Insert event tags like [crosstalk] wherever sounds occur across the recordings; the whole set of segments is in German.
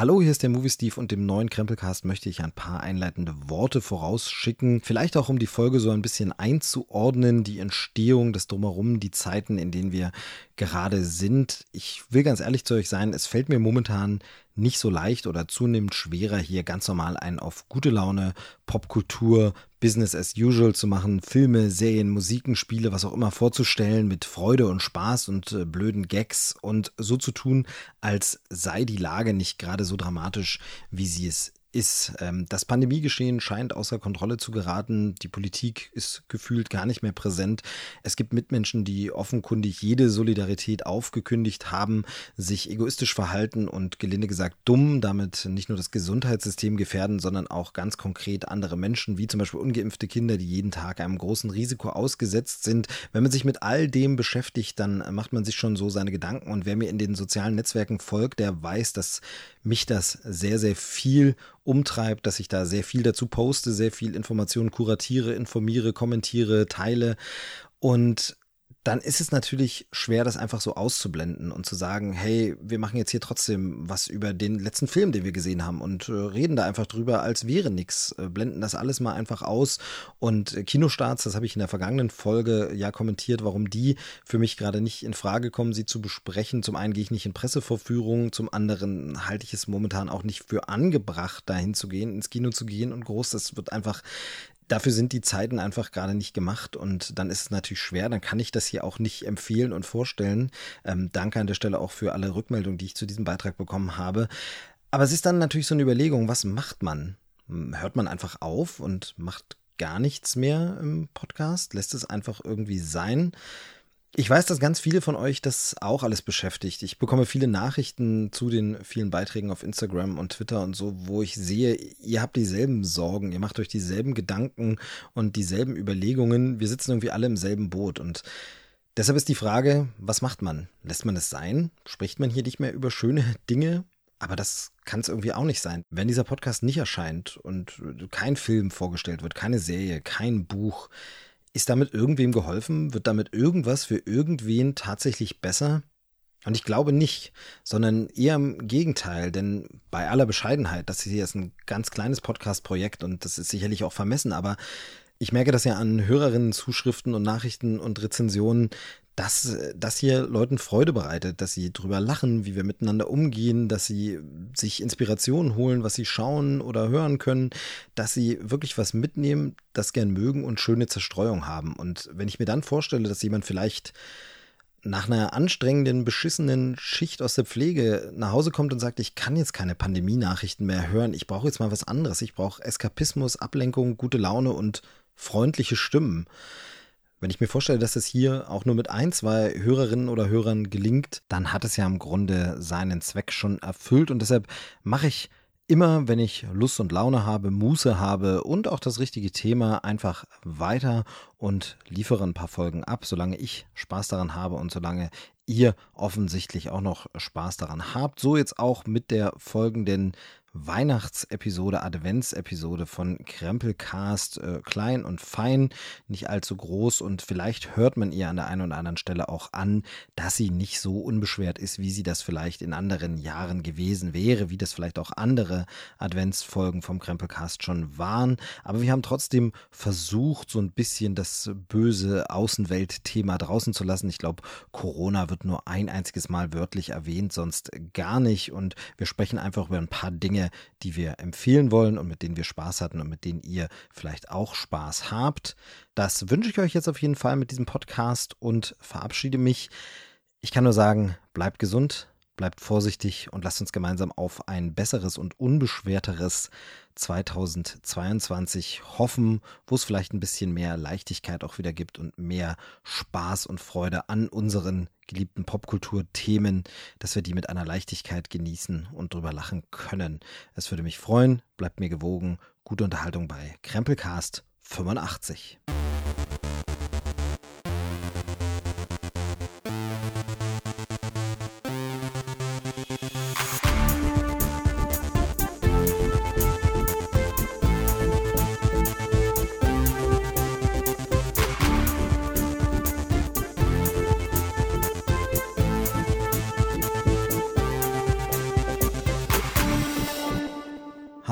Hallo, hier ist der Movie Steve und dem neuen Krempelcast möchte ich ein paar einleitende Worte vorausschicken. Vielleicht auch, um die Folge so ein bisschen einzuordnen, die Entstehung, das Drumherum, die Zeiten, in denen wir gerade sind. Ich will ganz ehrlich zu euch sein, es fällt mir momentan nicht so leicht oder zunehmend schwerer, hier ganz normal einen auf gute Laune, Popkultur, Business as usual zu machen, Filme, Serien, Musiken, Spiele, was auch immer vorzustellen, mit Freude und Spaß und äh, blöden Gags und so zu tun, als sei die Lage nicht gerade so dramatisch, wie sie es ist. Ähm, das Pandemiegeschehen scheint außer Kontrolle zu geraten. Die Politik ist gefühlt gar nicht mehr präsent. Es gibt Mitmenschen, die offenkundig jede Solidarität aufgekündigt haben, sich egoistisch verhalten und gelinde gesagt dumm, damit nicht nur das Gesundheitssystem gefährden, sondern auch ganz konkret andere Menschen, wie zum Beispiel ungeimpfte Kinder, die jeden Tag einem großen Risiko ausgesetzt sind. Wenn man sich mit all dem beschäftigt, dann macht man sich schon so seine Gedanken. Und wer mir in den sozialen Netzwerken folgt, der weiß, dass mich das sehr, sehr viel umtreibt, dass ich da sehr viel dazu poste, sehr viel Informationen kuratiere, informiere, kommentiere, teile. Und dann ist es natürlich schwer, das einfach so auszublenden und zu sagen, hey, wir machen jetzt hier trotzdem was über den letzten Film, den wir gesehen haben und äh, reden da einfach drüber, als wäre nichts, äh, blenden das alles mal einfach aus. Und äh, Kinostarts, das habe ich in der vergangenen Folge ja kommentiert, warum die für mich gerade nicht in Frage kommen, sie zu besprechen. Zum einen gehe ich nicht in Pressevorführungen, zum anderen halte ich es momentan auch nicht für angebracht, dahin zu gehen, ins Kino zu gehen und groß. Das wird einfach dafür sind die Zeiten einfach gerade nicht gemacht und dann ist es natürlich schwer. Dann kann ich das hier auch nicht empfehlen und vorstellen. Ähm, danke an der Stelle auch für alle Rückmeldungen, die ich zu diesem Beitrag bekommen habe. Aber es ist dann natürlich so eine Überlegung, was macht man? Hm, hört man einfach auf und macht gar nichts mehr im Podcast? Lässt es einfach irgendwie sein? Ich weiß, dass ganz viele von euch das auch alles beschäftigt. Ich bekomme viele Nachrichten zu den vielen Beiträgen auf Instagram und Twitter und so, wo ich sehe, ihr habt dieselben Sorgen, ihr macht euch dieselben Gedanken und dieselben Überlegungen. Wir sitzen irgendwie alle im selben Boot und deshalb ist die Frage, was macht man? Lässt man es sein? Spricht man hier nicht mehr über schöne Dinge? Aber das kann es irgendwie auch nicht sein. Wenn dieser Podcast nicht erscheint und kein Film vorgestellt wird, keine Serie, kein Buch, ist damit irgendwem geholfen? Wird damit irgendwas für irgendwen tatsächlich besser? Und ich glaube nicht, sondern eher im Gegenteil, denn bei aller Bescheidenheit, das hier ist ein ganz kleines Podcast-Projekt und das ist sicherlich auch vermessen, aber ich merke das ja an Hörerinnen, Zuschriften und Nachrichten und Rezensionen, dass das hier Leuten Freude bereitet, dass sie drüber lachen, wie wir miteinander umgehen, dass sie sich Inspirationen holen, was sie schauen oder hören können, dass sie wirklich was mitnehmen, das gern mögen und schöne Zerstreuung haben. Und wenn ich mir dann vorstelle, dass jemand vielleicht nach einer anstrengenden, beschissenen Schicht aus der Pflege nach Hause kommt und sagt, ich kann jetzt keine Pandemie-Nachrichten mehr hören, ich brauche jetzt mal was anderes, ich brauche Eskapismus, Ablenkung, gute Laune und freundliche Stimmen wenn ich mir vorstelle, dass es hier auch nur mit ein, zwei Hörerinnen oder Hörern gelingt, dann hat es ja im Grunde seinen Zweck schon erfüllt und deshalb mache ich immer, wenn ich Lust und Laune habe, Muße habe und auch das richtige Thema einfach weiter und liefere ein paar Folgen ab, solange ich Spaß daran habe und solange ihr offensichtlich auch noch Spaß daran habt. So jetzt auch mit der folgenden Weihnachtsepisode, Adventsepisode von Krempelcast, äh, klein und fein, nicht allzu groß und vielleicht hört man ihr an der einen oder anderen Stelle auch an, dass sie nicht so unbeschwert ist, wie sie das vielleicht in anderen Jahren gewesen wäre, wie das vielleicht auch andere Adventsfolgen vom Krempelcast schon waren. Aber wir haben trotzdem versucht, so ein bisschen das böse Außenweltthema draußen zu lassen. Ich glaube, Corona wird nur ein einziges Mal wörtlich erwähnt, sonst gar nicht. Und wir sprechen einfach über ein paar Dinge, Dinge, die wir empfehlen wollen und mit denen wir Spaß hatten und mit denen ihr vielleicht auch Spaß habt. Das wünsche ich euch jetzt auf jeden Fall mit diesem Podcast und verabschiede mich. Ich kann nur sagen, bleibt gesund, bleibt vorsichtig und lasst uns gemeinsam auf ein besseres und unbeschwerteres 2022 hoffen, wo es vielleicht ein bisschen mehr Leichtigkeit auch wieder gibt und mehr Spaß und Freude an unseren geliebten Popkulturthemen, dass wir die mit einer Leichtigkeit genießen und drüber lachen können. Es würde mich freuen, bleibt mir gewogen. Gute Unterhaltung bei Krempelcast 85.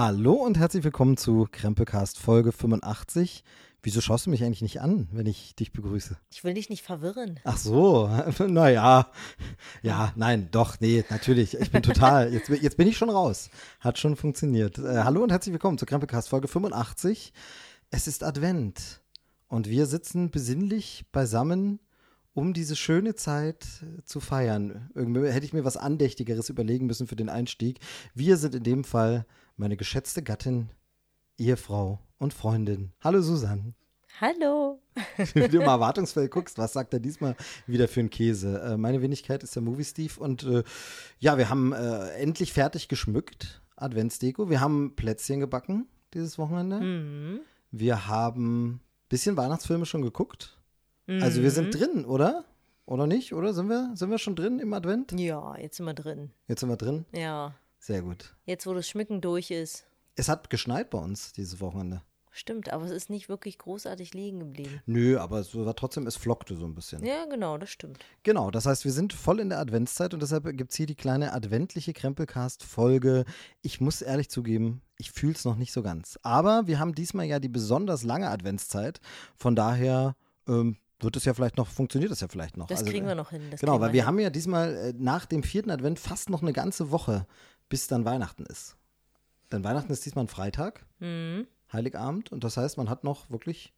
Hallo und herzlich willkommen zu Krempelcast Folge 85. Wieso schaust du mich eigentlich nicht an, wenn ich dich begrüße? Ich will dich nicht verwirren. Ach so, [laughs] naja. Ja, nein, doch, nee, natürlich. Ich bin total, [laughs] jetzt, jetzt bin ich schon raus. Hat schon funktioniert. Äh, hallo und herzlich willkommen zu Krempelcast Folge 85. Es ist Advent und wir sitzen besinnlich beisammen um diese schöne Zeit zu feiern. Irgendwie hätte ich mir was Andächtigeres überlegen müssen für den Einstieg. Wir sind in dem Fall meine geschätzte Gattin, Ehefrau und Freundin. Hallo Susanne. Hallo. [laughs] Wenn du mal [laughs] erwartungsvoll guckst, was sagt er diesmal wieder für einen Käse? Äh, meine Wenigkeit ist der Movie Steve und äh, ja, wir haben äh, endlich fertig geschmückt, Adventsdeko. Wir haben Plätzchen gebacken dieses Wochenende. Mhm. Wir haben ein bisschen Weihnachtsfilme schon geguckt. Also wir sind Mhm. drin, oder? Oder nicht? Oder sind wir, sind wir schon drin im Advent? Ja, jetzt sind wir drin. Jetzt sind wir drin. Ja, Sehr gut. jetzt wo das Schmücken durch ist. Es hat geschneit bei uns dieses Wochenende. Stimmt, aber es ist nicht wirklich großartig liegen geblieben. Nö, aber es war trotzdem, es flockte so ein bisschen. Ja, genau, das stimmt. Genau, das heißt, wir sind voll in der Adventszeit und deshalb gibt es hier die kleine adventliche Krempelcast-Folge. Ich muss ehrlich zugeben, ich fühle es noch nicht so ganz. Aber wir haben diesmal ja die besonders lange Adventszeit. Von daher ähm, wird es ja vielleicht noch, funktioniert das ja vielleicht noch. Das Also, kriegen äh, wir noch hin. Genau, weil wir hin. haben ja diesmal äh, nach dem vierten Advent fast noch eine ganze Woche, bis dann Weihnachten ist. Denn Weihnachten ist diesmal ein Freitag, Mhm. Heiligabend, und das heißt, man hat noch wirklich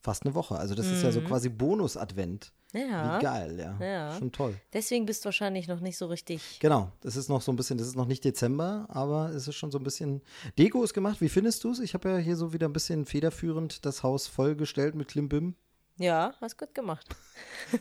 fast eine Woche. Also das ist ja so quasi Bonus-Advent. Ja. Wie geil, ja. Ja. Schon toll. Deswegen bist du wahrscheinlich noch nicht so richtig. Genau, das ist noch so ein bisschen, das ist noch nicht Dezember, aber es ist schon so ein bisschen. Deko ist gemacht, wie findest du es? Ich habe ja hier so wieder ein bisschen federführend das Haus vollgestellt mit Klimbim. Ja, hast gut gemacht.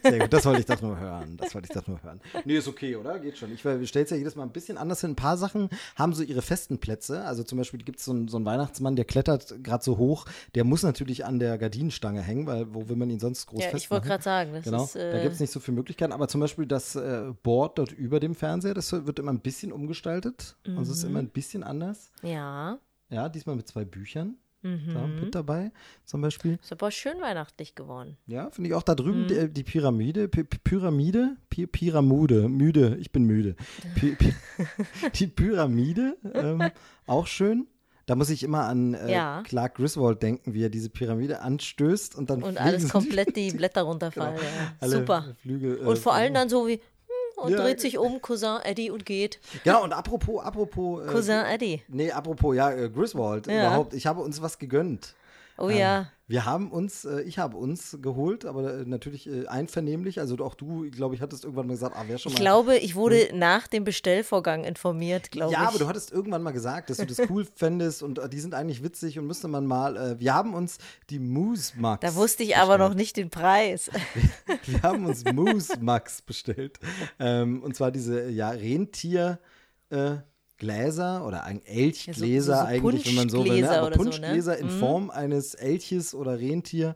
Sehr gut, das wollte ich doch nur [laughs] hören. Das wollte ich doch nur hören. Nee, ist okay, oder? Geht schon. Ich stelle es ja jedes Mal ein bisschen anders hin. Ein paar Sachen haben so ihre festen Plätze. Also zum Beispiel gibt es so, einen- so einen Weihnachtsmann, der klettert gerade so hoch. Der muss natürlich an der Gardinenstange hängen, weil wo will man ihn sonst groß Ja, festmachen? ich wollte gerade sagen, das Genau, ist. da Äh, gibt es nicht so viele Möglichkeiten. Aber zum Beispiel das äh, Board dort über dem Fernseher, das wird immer ein bisschen umgestaltet. Und es Mhm. ist immer ein bisschen anders. ja, Ja, diesmal mit zwei Büchern. Mhm. Da mit dabei zum Beispiel. ist aber schön weihnachtlich geworden. Ja, finde ich auch da Mhm. drüben die, die Pyramide. Py Py- Pyramide? Py Pyramude. Müde. Ich bin müde. Py [laughs] die Pyramide. Ähm, auch schön. Da muss ich immer an äh, Ja. Clark Griswold denken, wie er diese Pyramide anstößt und dann Und alles [laughs] komplett die Blätter runterfallen. Genau. ja. Super. Flügel. äh, Und vor allem dann so wie, und Ja, dreht sich um, Cousin Eddie und geht. Genau, und apropos, apropos. Äh, Cousin Eddie. Nee, apropos, ja, äh, Griswold Ja. überhaupt. Ich habe uns was gegönnt. Oh Ähm, ja. Wir haben uns, äh, ich habe uns geholt, aber äh, natürlich äh, einvernehmlich. Also auch du, glaube ich, hattest irgendwann mal gesagt, ah, wäre schon Ich mal. glaube, ich wurde nach dem Bestellvorgang informiert, glaube ja, ich. aber du hattest irgendwann mal gesagt, dass du das cool [laughs] fändest und äh, die sind eigentlich witzig und müsste man mal. Äh, wir haben uns die Moose Max. da wusste ich aber noch nicht den Preis. [laughs] Wir haben uns Moose Max bestellt. Ähm, und zwar diese ja, Rentier. Äh, Gläser oder ein Elchgläser Ja, so- so eigentlich, wenn man so will. Ne? Punschgläser Aber oder so, ne? Punschgläser in Mhm. Form eines Elches oder Rentier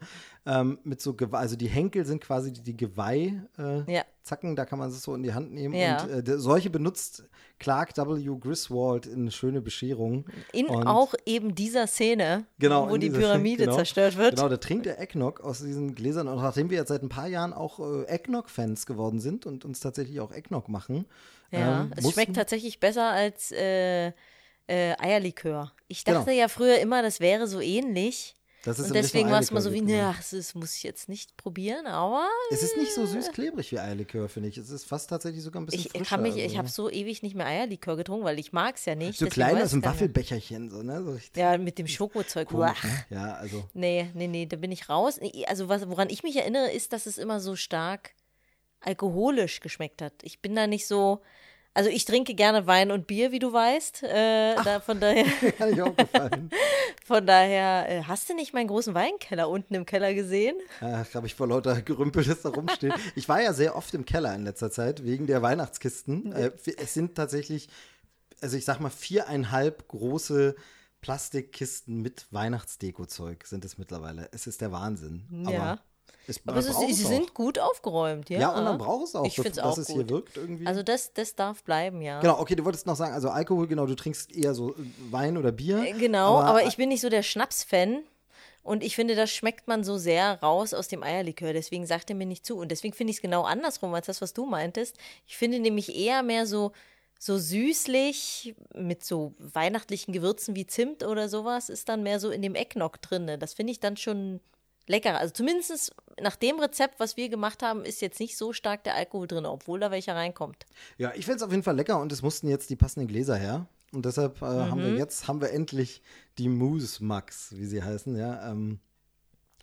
ähm, mit so Geweih, also die Henkel sind quasi die, die Geweih. Äh, Ja. Zacken, da kann man es so in die Hand nehmen. Ja. Und äh, der, solche benutzt Clark W. Griswold in schöne Bescherung. In Und- auch eben dieser Szene, Genau, wo die dieser- [laughs] Pyramide genau. zerstört wird. Genau, da trinkt der Eggnog aus diesen Gläsern. Und nachdem wir jetzt seit ein paar Jahren auch äh, Eggnog-Fans geworden sind und uns tatsächlich auch Eggnog machen. Ja, ähm, es mussten- schmeckt tatsächlich besser als äh, äh, Eierlikör. Ich Genau. dachte ja früher immer, das wäre so ähnlich. Und deswegen war es mal so wie, genau. ach, das muss ich jetzt nicht probieren, aber Es ist nicht so süß-klebrig wie Eierlikör, finde ich. Es ist fast tatsächlich sogar ein bisschen ich frischer. kann mich, also, ich habe so ewig nicht mehr Eierlikör getrunken, weil ich mag es ja nicht. So klein aus dem nicht. Waffelbecherchen, so, ne? So Ja, mit dem Schokozeug. komisch, ne? Ja, also. Nee, nee, nee, da bin ich raus. Also was, woran ich mich erinnere, ist, dass es immer so stark alkoholisch geschmeckt hat. Ich bin da nicht so. Also ich trinke gerne Wein und Bier, wie du weißt. Äh, da, von daher, [laughs] Kann ich auch gefallen. [laughs] von daher, äh, hast du nicht meinen großen Weinkeller unten im Keller gesehen? Ach, habe ich vor lauter Gerümpel, das da rumsteht. [laughs] Ich war ja sehr oft im Keller in letzter Zeit, wegen der Weihnachtskisten. Äh, es sind tatsächlich, also ich sag mal, viereinhalb große Plastikkisten mit Weihnachtsdeko-Zeug sind es mittlerweile. Es ist der Wahnsinn. Ja. Aber es, Aber ist, sie sind gut aufgeräumt, ja. Ja, und man braucht es auch, Ich es dass auch es gut. hier wirkt irgendwie. Also das, das darf bleiben, ja. genau, okay, du wolltest noch sagen, also Alkohol, genau, du trinkst eher so äh, Wein oder Bier. Äh, Genau, aber, ich bin nicht so der Schnaps-Fan. Und ich finde, das schmeckt man so sehr raus aus dem Eierlikör. Deswegen sagt er mir nicht zu. Und deswegen finde ich es genau andersrum als das, was du meintest. Ich finde nämlich eher mehr so so süßlich mit so weihnachtlichen Gewürzen wie Zimt oder sowas ist dann mehr so in dem Eggnog drin. Das finde ich dann schon leckerer. Also zumindest nach dem Rezept, was wir gemacht haben, ist jetzt nicht so stark der Alkohol drin, obwohl da welcher reinkommt. Ja, ich finde es auf jeden Fall lecker und es mussten jetzt die passenden Gläser her. Und deshalb äh, mhm. haben wir mhm. jetzt haben wir endlich die Moose Max, wie sie heißen, ja. Ähm,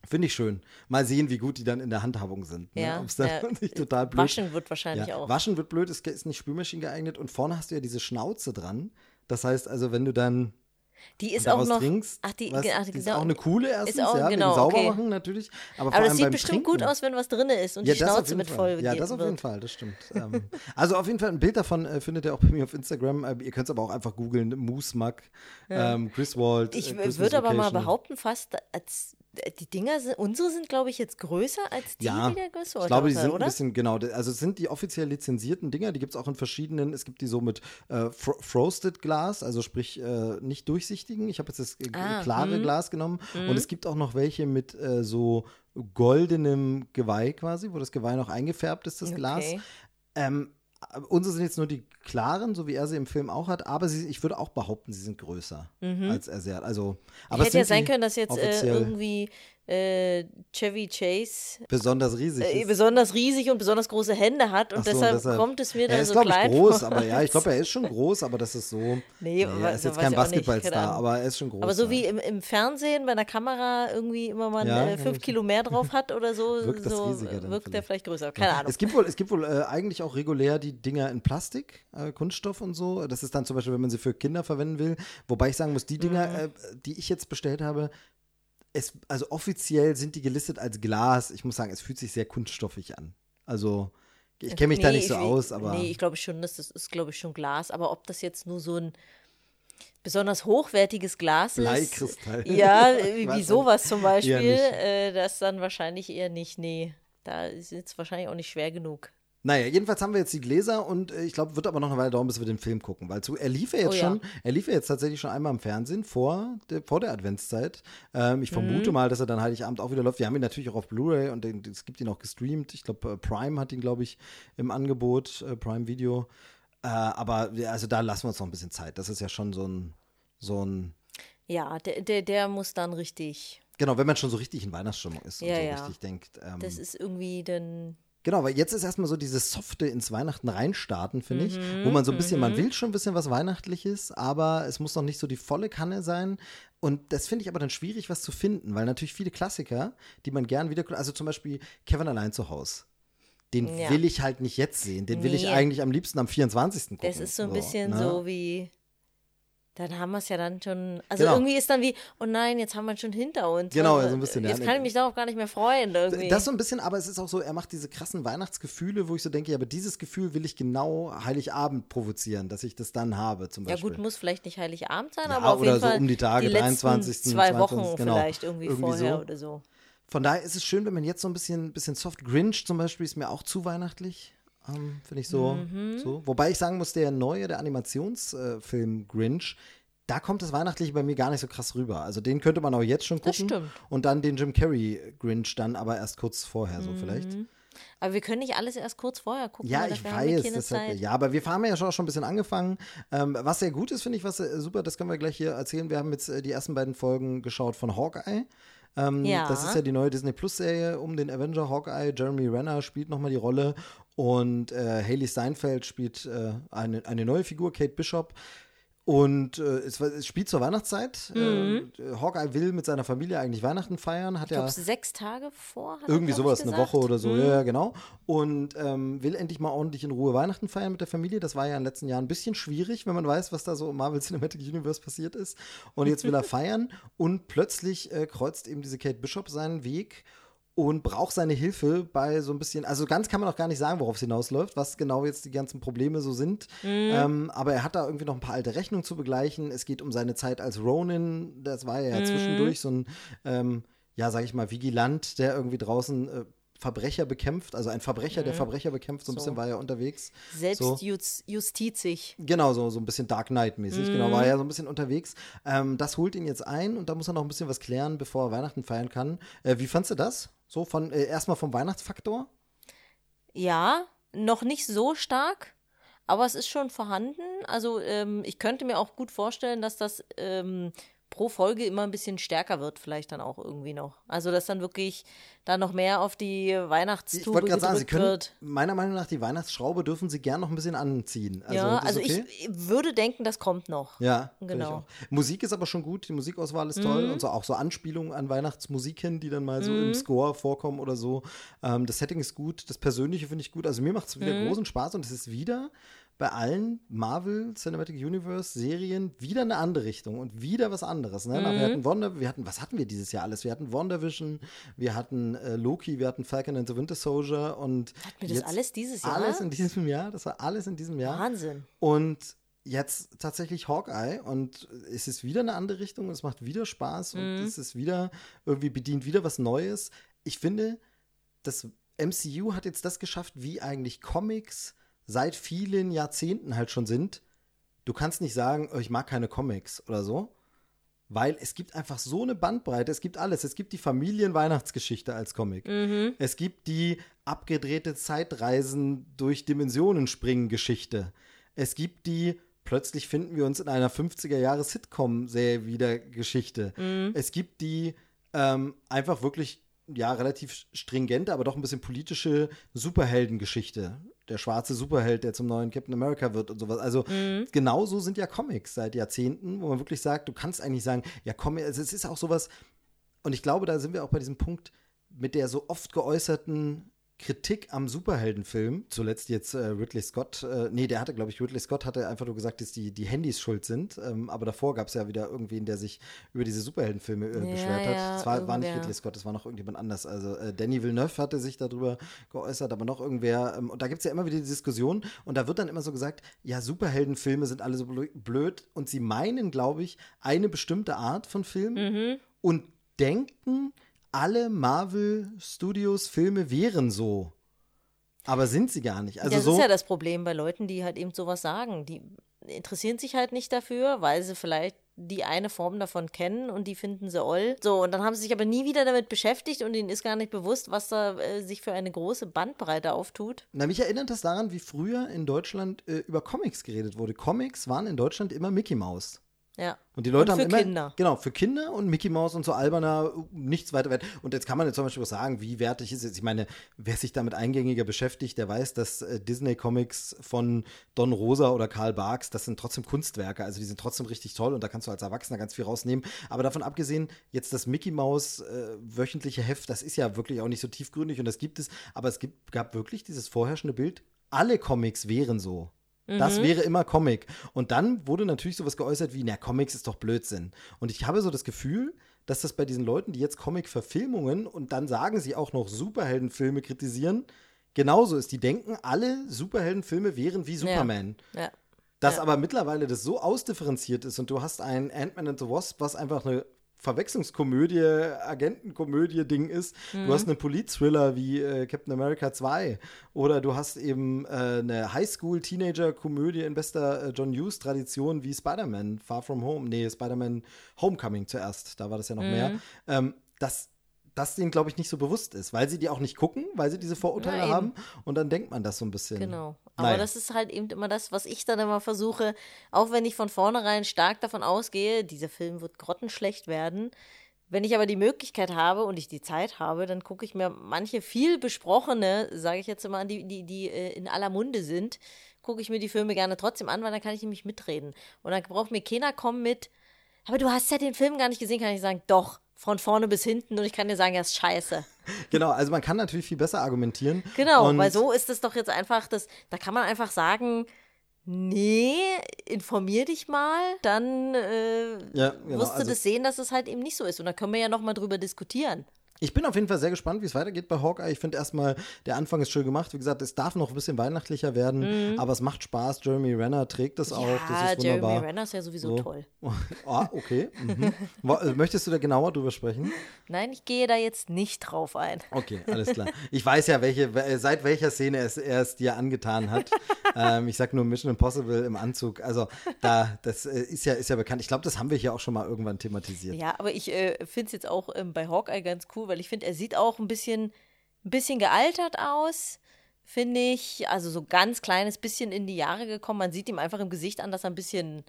Finde ich schön. Mal sehen, wie gut die dann in der Handhabung sind. Ne? Ja, Ob es dann ja. [laughs] nicht total blöd Waschen wird wahrscheinlich ja, auch. Waschen wird blöd, ist, ist nicht Spülmaschinen geeignet. Und vorne hast du ja diese Schnauze dran. Das heißt also, wenn du dann die ist auch noch. Trinkst, ach, die, was, ach, die ist auch eine coole erstens, auch, ja, genau, sauber okay. machen natürlich. Aber, aber das sieht Trinken, bestimmt gut aus, wenn was drin ist und ja, die Schnauze mit voll Ja, das auf jeden Fall, das stimmt. ähm, [laughs] also auf jeden Fall ein Bild davon äh, findet ihr auch bei mir auf Instagram. Äh, ihr könnt es aber auch einfach googeln, Moose Mug, ja. ähm, Griswold. Ich äh, würde aber mal behaupten, fast als die Dinger sind, unsere sind, glaube ich, jetzt größer als die, ja, die der Griswold Ich glaube, die sind oder? ein bisschen, genau, also es sind die offiziell lizenzierten Dinger, die gibt es auch in verschiedenen, es gibt die so mit äh, Fro Frosted Glas, also sprich äh, nicht durchsichtigen. Ich habe jetzt das ah, klare mh. Glas genommen und es gibt auch noch welche mit äh, so goldenem Geweih quasi, wo das Geweih noch eingefärbt ist, das okay. Glas. Ähm, unsere sind jetzt nur die klaren, so wie er sie im Film auch hat, aber sie, ich würde auch behaupten, sie sind größer mhm. als er sie hat. Also, aber hätte ja sein können, dass jetzt äh, irgendwie äh, Chevy Chase besonders riesig äh, besonders riesig und besonders große Hände hat und so, deshalb, deshalb, kommt es mir dann er ist, so klein ich, groß, aber ja, ich glaube, er ist schon [laughs] groß, aber das ist so. Nee, nee er ist jetzt kein Basketballstar, aber er ist schon groß. Aber so ja. wie im, im, Fernsehen bei der Kamera irgendwie immer man ja, äh, fünf Kilo mehr drauf hat oder so, [laughs] wirkt, so riesiger wirkt der vielleicht größer. Keine ja. Ahnung. Es gibt wohl, es gibt wohl äh, eigentlich auch regulär die Dinger in Plastik, äh, Kunststoff und so. Das ist dann zum Beispiel, wenn man sie für Kinder verwenden will. Wobei ich sagen muss, die Dinger, mhm. Äh, die ich jetzt bestellt habe, es, also offiziell sind die gelistet als Glas. Ich muss sagen, es fühlt sich sehr kunststoffig an. Also, ich kenne mich nee, da nicht so ich, aus, aber. Nee, ich glaube schon, das ist, glaube ich, schon Glas. Aber ob das jetzt nur so ein besonders hochwertiges Glas ist. Bleikristall. Ja, [laughs] wie sowas zum Beispiel, äh, das dann wahrscheinlich eher nicht. Nee, da ist es wahrscheinlich auch nicht schwer genug. Naja, jedenfalls haben wir jetzt die Gläser und äh, ich glaube, wird aber noch eine Weile dauern, bis wir den Film gucken, weil zu, er lief ja jetzt oh, schon, ja. er lief ja jetzt tatsächlich schon einmal im Fernsehen vor, de, vor der Adventszeit. Ähm, ich vermute mhm. mal, dass er dann Heiligabend auch wieder läuft. Wir haben ihn natürlich auch auf Blu-ray und es gibt ihn auch gestreamt. Ich glaube, äh, Prime hat ihn, glaube ich, im Angebot, äh, Prime Video. Äh, aber also da lassen wir uns noch ein bisschen Zeit. Das ist ja schon so ein, so ein Ja, der, der, der muss dann richtig. Genau, wenn man schon so richtig in Weihnachtsstimmung ist ja, und so ja. richtig denkt. Ähm, das ist irgendwie dann Genau, weil jetzt ist erstmal so dieses Softe ins Weihnachten reinstarten, finde ich. Wo man so ein bisschen, man mhm. will schon ein bisschen was Weihnachtliches, aber es muss noch nicht so die volle Kanne sein. Und das finde ich aber dann schwierig, was zu finden, weil natürlich viele Klassiker, die man gern wieder, also zum Beispiel Kevin allein zu Hause. Den Ja. will ich halt nicht jetzt sehen. Den will ich eigentlich am liebsten am 24. gucken. Das ist so ein bisschen ne? so wie. Dann haben wir es ja dann schon. Also Genau. irgendwie ist dann wie, oh nein, jetzt haben wir es schon hinter uns. Genau, Also, so ein bisschen, ja, Jetzt ne. kann ich mich darauf gar nicht mehr freuen. Irgendwie. Das so ein bisschen, aber es ist auch so, er macht diese krassen Weihnachtsgefühle, wo ich so denke, ja, aber dieses Gefühl will ich genau Heiligabend provozieren, dass ich das dann habe, zum ja Beispiel. gut, muss vielleicht nicht Heiligabend sein, Ja, aber auf oder jeden so Fall um die Tage, letzten 23., zwei Wochen 22., genau. vielleicht irgendwie, Irgendwie vorher so. oder so. Von daher ist es schön, wenn man jetzt so ein bisschen, bisschen soft Grinch zum Beispiel ist mir auch zu weihnachtlich. Ähm, Finde ich so, Mhm. so. Wobei ich sagen muss, der neue, der Animationsfilm Grinch, da kommt das Weihnachtliche bei mir gar nicht so krass rüber. Also den könnte man auch jetzt schon Das gucken. stimmt. Und dann den Jim Carrey Grinch dann aber erst kurz vorher so vielleicht. Mhm. Aber wir können nicht alles erst kurz vorher gucken. Ja, ich weiß. Deshalb, Zeit. ja, aber wir haben ja schon, schon ein bisschen angefangen. Ähm, was sehr gut ist, finde ich, was äh, super, das können wir gleich hier erzählen. Wir haben jetzt äh, die ersten beiden Folgen geschaut von Hawkeye. Ähm, Ja. Das ist ja die neue Disney Plus Serie um den Avenger Hawkeye. Jeremy Renner spielt nochmal die Rolle und äh, Haley Steinfeld spielt äh, eine, eine neue Figur, Kate Bishop. Und äh, es, war- es spielt zur Weihnachtszeit. Mhm. Äh, Hawkeye will mit seiner Familie eigentlich Weihnachten feiern, hat Ich glaube, ja sechs Tage vor. Irgendwie er, sowas, eine. Woche oder so, Mhm. ja, ja, genau. Und ähm, will endlich mal ordentlich in Ruhe Weihnachten feiern mit der Familie. Das war ja in den letzten Jahren ein bisschen schwierig, wenn man weiß, was da so im Marvel Cinematic Universe passiert ist. Und jetzt will er [laughs] feiern und plötzlich äh, kreuzt eben diese Kate Bishop seinen Weg und braucht seine Hilfe bei so ein bisschen, also ganz kann man auch gar nicht sagen, worauf es hinausläuft, was genau jetzt die ganzen Probleme so sind. Ähm, aber er hat da irgendwie noch ein paar alte Rechnungen zu begleichen. Es geht um seine Zeit als Ronin. Das war ja, ja zwischendurch so ein, ähm, ja, sag ich mal, Vigilant, der irgendwie draußen äh, Verbrecher bekämpft. Also ein Verbrecher, der Verbrecher bekämpft. So ein So. bisschen war er unterwegs. So. Selbstjustizig. Genau, so, so ein bisschen Dark Knight-mäßig. Genau, war er so ein bisschen unterwegs. Ähm, das holt ihn jetzt ein und da muss er noch ein bisschen was klären, bevor er Weihnachten feiern kann. Äh, wie fandst du das? So von äh, erstmal vom Weihnachtsfaktor? Ja, noch nicht so stark, Aber es ist schon vorhanden. Also ähm, ich könnte mir auch gut vorstellen, dass das ähm, pro Folge immer ein bisschen stärker wird, vielleicht dann auch irgendwie noch. Also dass dann wirklich da noch mehr auf die Weihnachtstube Ich wollte gerade sagen, Sie können, wird. meiner Meinung nach, die Weihnachtsschraube dürfen Sie gern noch ein bisschen anziehen. Also, ja, also okay? ich würde denken, das kommt noch. Ja, Genau. Musik ist aber schon gut, die Musikauswahl ist toll und so auch so Anspielungen an Weihnachtsmusik hin, die dann mal so im Score vorkommen oder so. Ähm, das Setting ist gut, das Persönliche finde ich gut. Also mir macht es wieder großen Spaß und es ist wieder bei allen Marvel Cinematic Universe Serien wieder eine andere Richtung und wieder was anderes. Ne? Na, Wir hatten Wonder, wir hatten, was hatten wir dieses Jahr alles? Wir hatten WandaVision, wir hatten äh, Loki, wir hatten Falcon and the Winter Soldier und Hatten wir das alles dieses Jahr? Alles in diesem Jahr, das war alles in diesem Jahr. Wahnsinn. Und jetzt tatsächlich Hawkeye und es ist wieder eine andere Richtung, es macht wieder Spaß und es ist wieder irgendwie bedient wieder was Neues. Ich finde, das MCU hat jetzt das geschafft, wie eigentlich Comics seit vielen Jahrzehnten halt schon sind. Du kannst nicht sagen, oh, ich mag keine Comics oder so, weil es gibt einfach so eine Bandbreite. Es gibt alles. Es gibt die Familienweihnachtsgeschichte als Comic. Es gibt die abgedrehte Zeitreisen durch Dimensionen springen Geschichte. Es gibt die plötzlich finden wir uns in einer 50er Jahre Sitcom-Serie wieder Geschichte. Es gibt die ähm, einfach wirklich ja relativ stringente, aber doch ein bisschen politische Superheldengeschichte. Der schwarze Superheld, der zum neuen Captain America wird und sowas. Also genauso sind ja Comics seit Jahrzehnten, wo man wirklich sagt, du kannst eigentlich sagen, ja komm, also es ist auch sowas, und ich glaube, da sind wir auch bei diesem Punkt mit der so oft geäußerten Kritik am Superheldenfilm. Zuletzt jetzt äh, Ridley Scott, äh, nee, der hatte, glaube ich, Ridley Scott hatte einfach nur gesagt, dass die, die Handys schuld sind. Ähm, aber davor gab es ja wieder irgendwen, der sich über diese Superheldenfilme äh, Ja, beschwert hat. ja, Das war, war nicht. Ridley Scott, das war noch irgendjemand anders. Also äh, Danny Villeneuve hatte sich darüber geäußert, aber noch irgendwer. Ähm, und da gibt es ja immer wieder die Diskussion. Und da wird dann immer so gesagt, ja, Superheldenfilme sind alle so blö- blöd. Und sie meinen, glaube ich, eine bestimmte Art von Film Mhm. und denken, alle Marvel Studios Filme wären so. Aber sind sie gar nicht. Also das so ist ja das Problem bei Leuten, die halt eben sowas sagen. Die interessieren sich halt nicht dafür, weil sie vielleicht die eine Form davon kennen und die finden sie oll. So, und dann haben sie sich aber nie wieder damit beschäftigt und ihnen ist gar nicht bewusst, was da äh, sich für eine große Bandbreite auftut. Na, mich erinnert das daran, wie früher in Deutschland äh, über Comics geredet wurde. Comics waren in Deutschland immer Mickey Mouse. Ja. Und die Leute Und für haben immer. Kinder. Genau, für Kinder und Mickey Mouse und so alberner, nichts weiter wert. Und jetzt kann man jetzt zum Beispiel auch sagen, wie wertig ist es. Ich meine, wer sich damit eingängiger beschäftigt, der weiß, dass äh, Disney-Comics von Don Rosa oder Karl Barks, das sind trotzdem Kunstwerke. Also die sind trotzdem richtig toll und da kannst du als Erwachsener ganz viel rausnehmen. Aber davon abgesehen, jetzt das Mickey Mouse äh, wöchentliche Heft, das ist ja wirklich auch nicht so tiefgründig und das gibt es. Aber es gibt, gab wirklich dieses vorherrschende Bild, alle Comics wären so. Das wäre immer Comic. Und dann wurde natürlich sowas geäußert wie, na, Comics ist doch Blödsinn. Und ich habe so das Gefühl, dass das bei diesen Leuten, die jetzt Comic-Verfilmungen und dann sagen sie auch noch Superheldenfilme kritisieren, genauso ist. Die denken, alle Superheldenfilme wären wie Superman. Ja. Dass Ja. aber mittlerweile das so ausdifferenziert ist und du hast ein Ant-Man and the Wasp, was einfach eine Verwechslungskomödie, Agentenkomödie-Ding ist. Du hast einen Polit-Thriller wie äh, Captain America 2 oder du hast eben äh, eine Highschool-Teenager-Komödie in bester äh, John Hughes-Tradition wie Spider-Man Far From Home. Nee, Spider-Man Homecoming zuerst, da war das ja noch mehr. Ähm, das das denen, glaube ich, nicht so bewusst ist, weil sie die auch nicht gucken, weil sie diese Vorurteile eben. haben und dann denkt man das so ein bisschen. Genau. Aber Naja. das ist halt eben immer das, was ich dann immer versuche, auch wenn ich von vornherein stark davon ausgehe, dieser Film wird grottenschlecht werden. Wenn ich aber die Möglichkeit habe und ich die Zeit habe, dann gucke ich mir manche viel besprochene, sage ich jetzt immer, an, die, die, die äh, in aller Munde sind, gucke ich mir die Filme gerne trotzdem an, weil dann kann ich nämlich mitreden. Und dann braucht mir keiner kommen mit, aber du hast ja den Film gar nicht gesehen, kann ich sagen, doch, von vorne bis hinten und ich kann dir sagen, er ist scheiße. [laughs] Genau, also man kann natürlich viel besser argumentieren. Genau, weil so ist es doch jetzt einfach, das, da kann man einfach sagen, nee, informier dich mal, dann äh, Ja, genau, wirst du also- das sehen, dass es halt eben nicht so ist. Und da können wir ja nochmal drüber diskutieren. Ich bin auf jeden Fall sehr gespannt, wie es weitergeht bei Hawkeye. Ich finde erstmal, der Anfang ist schön gemacht. Wie gesagt, es darf noch ein bisschen weihnachtlicher werden, aber es macht Spaß. Jeremy Renner trägt das auch. Mhm. ja, Das ist Jeremy wunderbar. Renner ist ja sowieso So. toll. [laughs] ah, okay. Mhm. Äh, Möchtest du da genauer drüber sprechen? Nein, ich gehe da jetzt nicht drauf ein. Okay, alles klar. [laughs] Ich weiß ja, welche, äh, seit welcher Szene es, er es dir angetan hat. [laughs] ähm, ich sag nur Mission Impossible im Anzug. Also da, das äh, ist ja, ist ja bekannt. Ich glaube, das haben wir hier auch schon mal irgendwann thematisiert. Ja, aber ich äh, finde es jetzt auch ähm, bei Hawkeye ganz cool, weil ich finde, er sieht auch ein bisschen, ein bisschen gealtert aus. finde ich. Also so ganz kleines bisschen in die Jahre gekommen. Man sieht ihm einfach im Gesicht an, dass er ein bisschen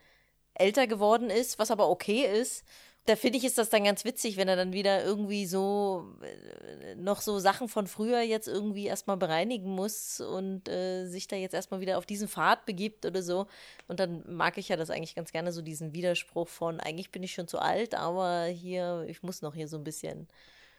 älter geworden ist, was aber okay ist. Da finde ich, ist das dann ganz witzig, wenn er dann wieder irgendwie so äh, noch so Sachen von früher jetzt irgendwie erstmal bereinigen muss und äh, sich da jetzt erstmal wieder auf diesen Pfad begibt oder so. Und dann mag ich ja das eigentlich ganz gerne, so diesen Widerspruch von, eigentlich bin ich schon zu alt, aber hier, ich muss noch hier so ein bisschen.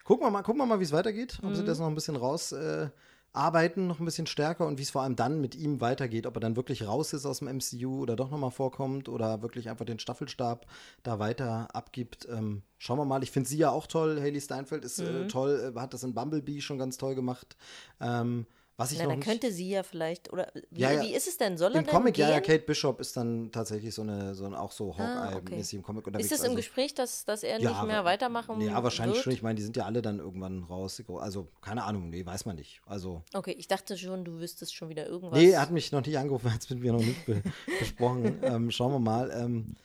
Gucken wir mal, gucken wir mal, wie es weitergeht. Ob mhm. sie das noch ein bisschen raus. Äh arbeiten noch ein bisschen stärker und wie es vor allem dann mit ihm weitergeht, ob er dann wirklich raus ist aus dem MCU oder doch nochmal vorkommt oder wirklich einfach den Staffelstab da weiter abgibt. Ähm, schauen wir mal. Ich finde sie ja auch toll. Haley Steinfeld ist äh, mhm. äh, toll, hat das in Bumblebee schon ganz toll gemacht. Ähm, was ich Na, noch dann nicht, könnte sie ja vielleicht, oder wie, Ja, ja. wie ist es denn? Soll er Im denn Comic, ja, ja, gehen? Kate Bishop ist dann tatsächlich so eine, so ein, auch so Ah, Hawkeye-mäßig im Comic unterwegs. Ist es im also- Gespräch, dass, dass er nicht mehr weitermachen Ja, wahrscheinlich wird? schon. Ich meine, die sind ja alle dann irgendwann raus. Also, keine Ahnung, nee, weiß man nicht. Also, Okay, ich dachte schon, du wüsstest schon wieder irgendwas. nee, er hat mich noch nicht angerufen, [laughs] hat es mit mir noch nicht be [laughs] besprochen. Ähm, schauen wir mal. Ähm,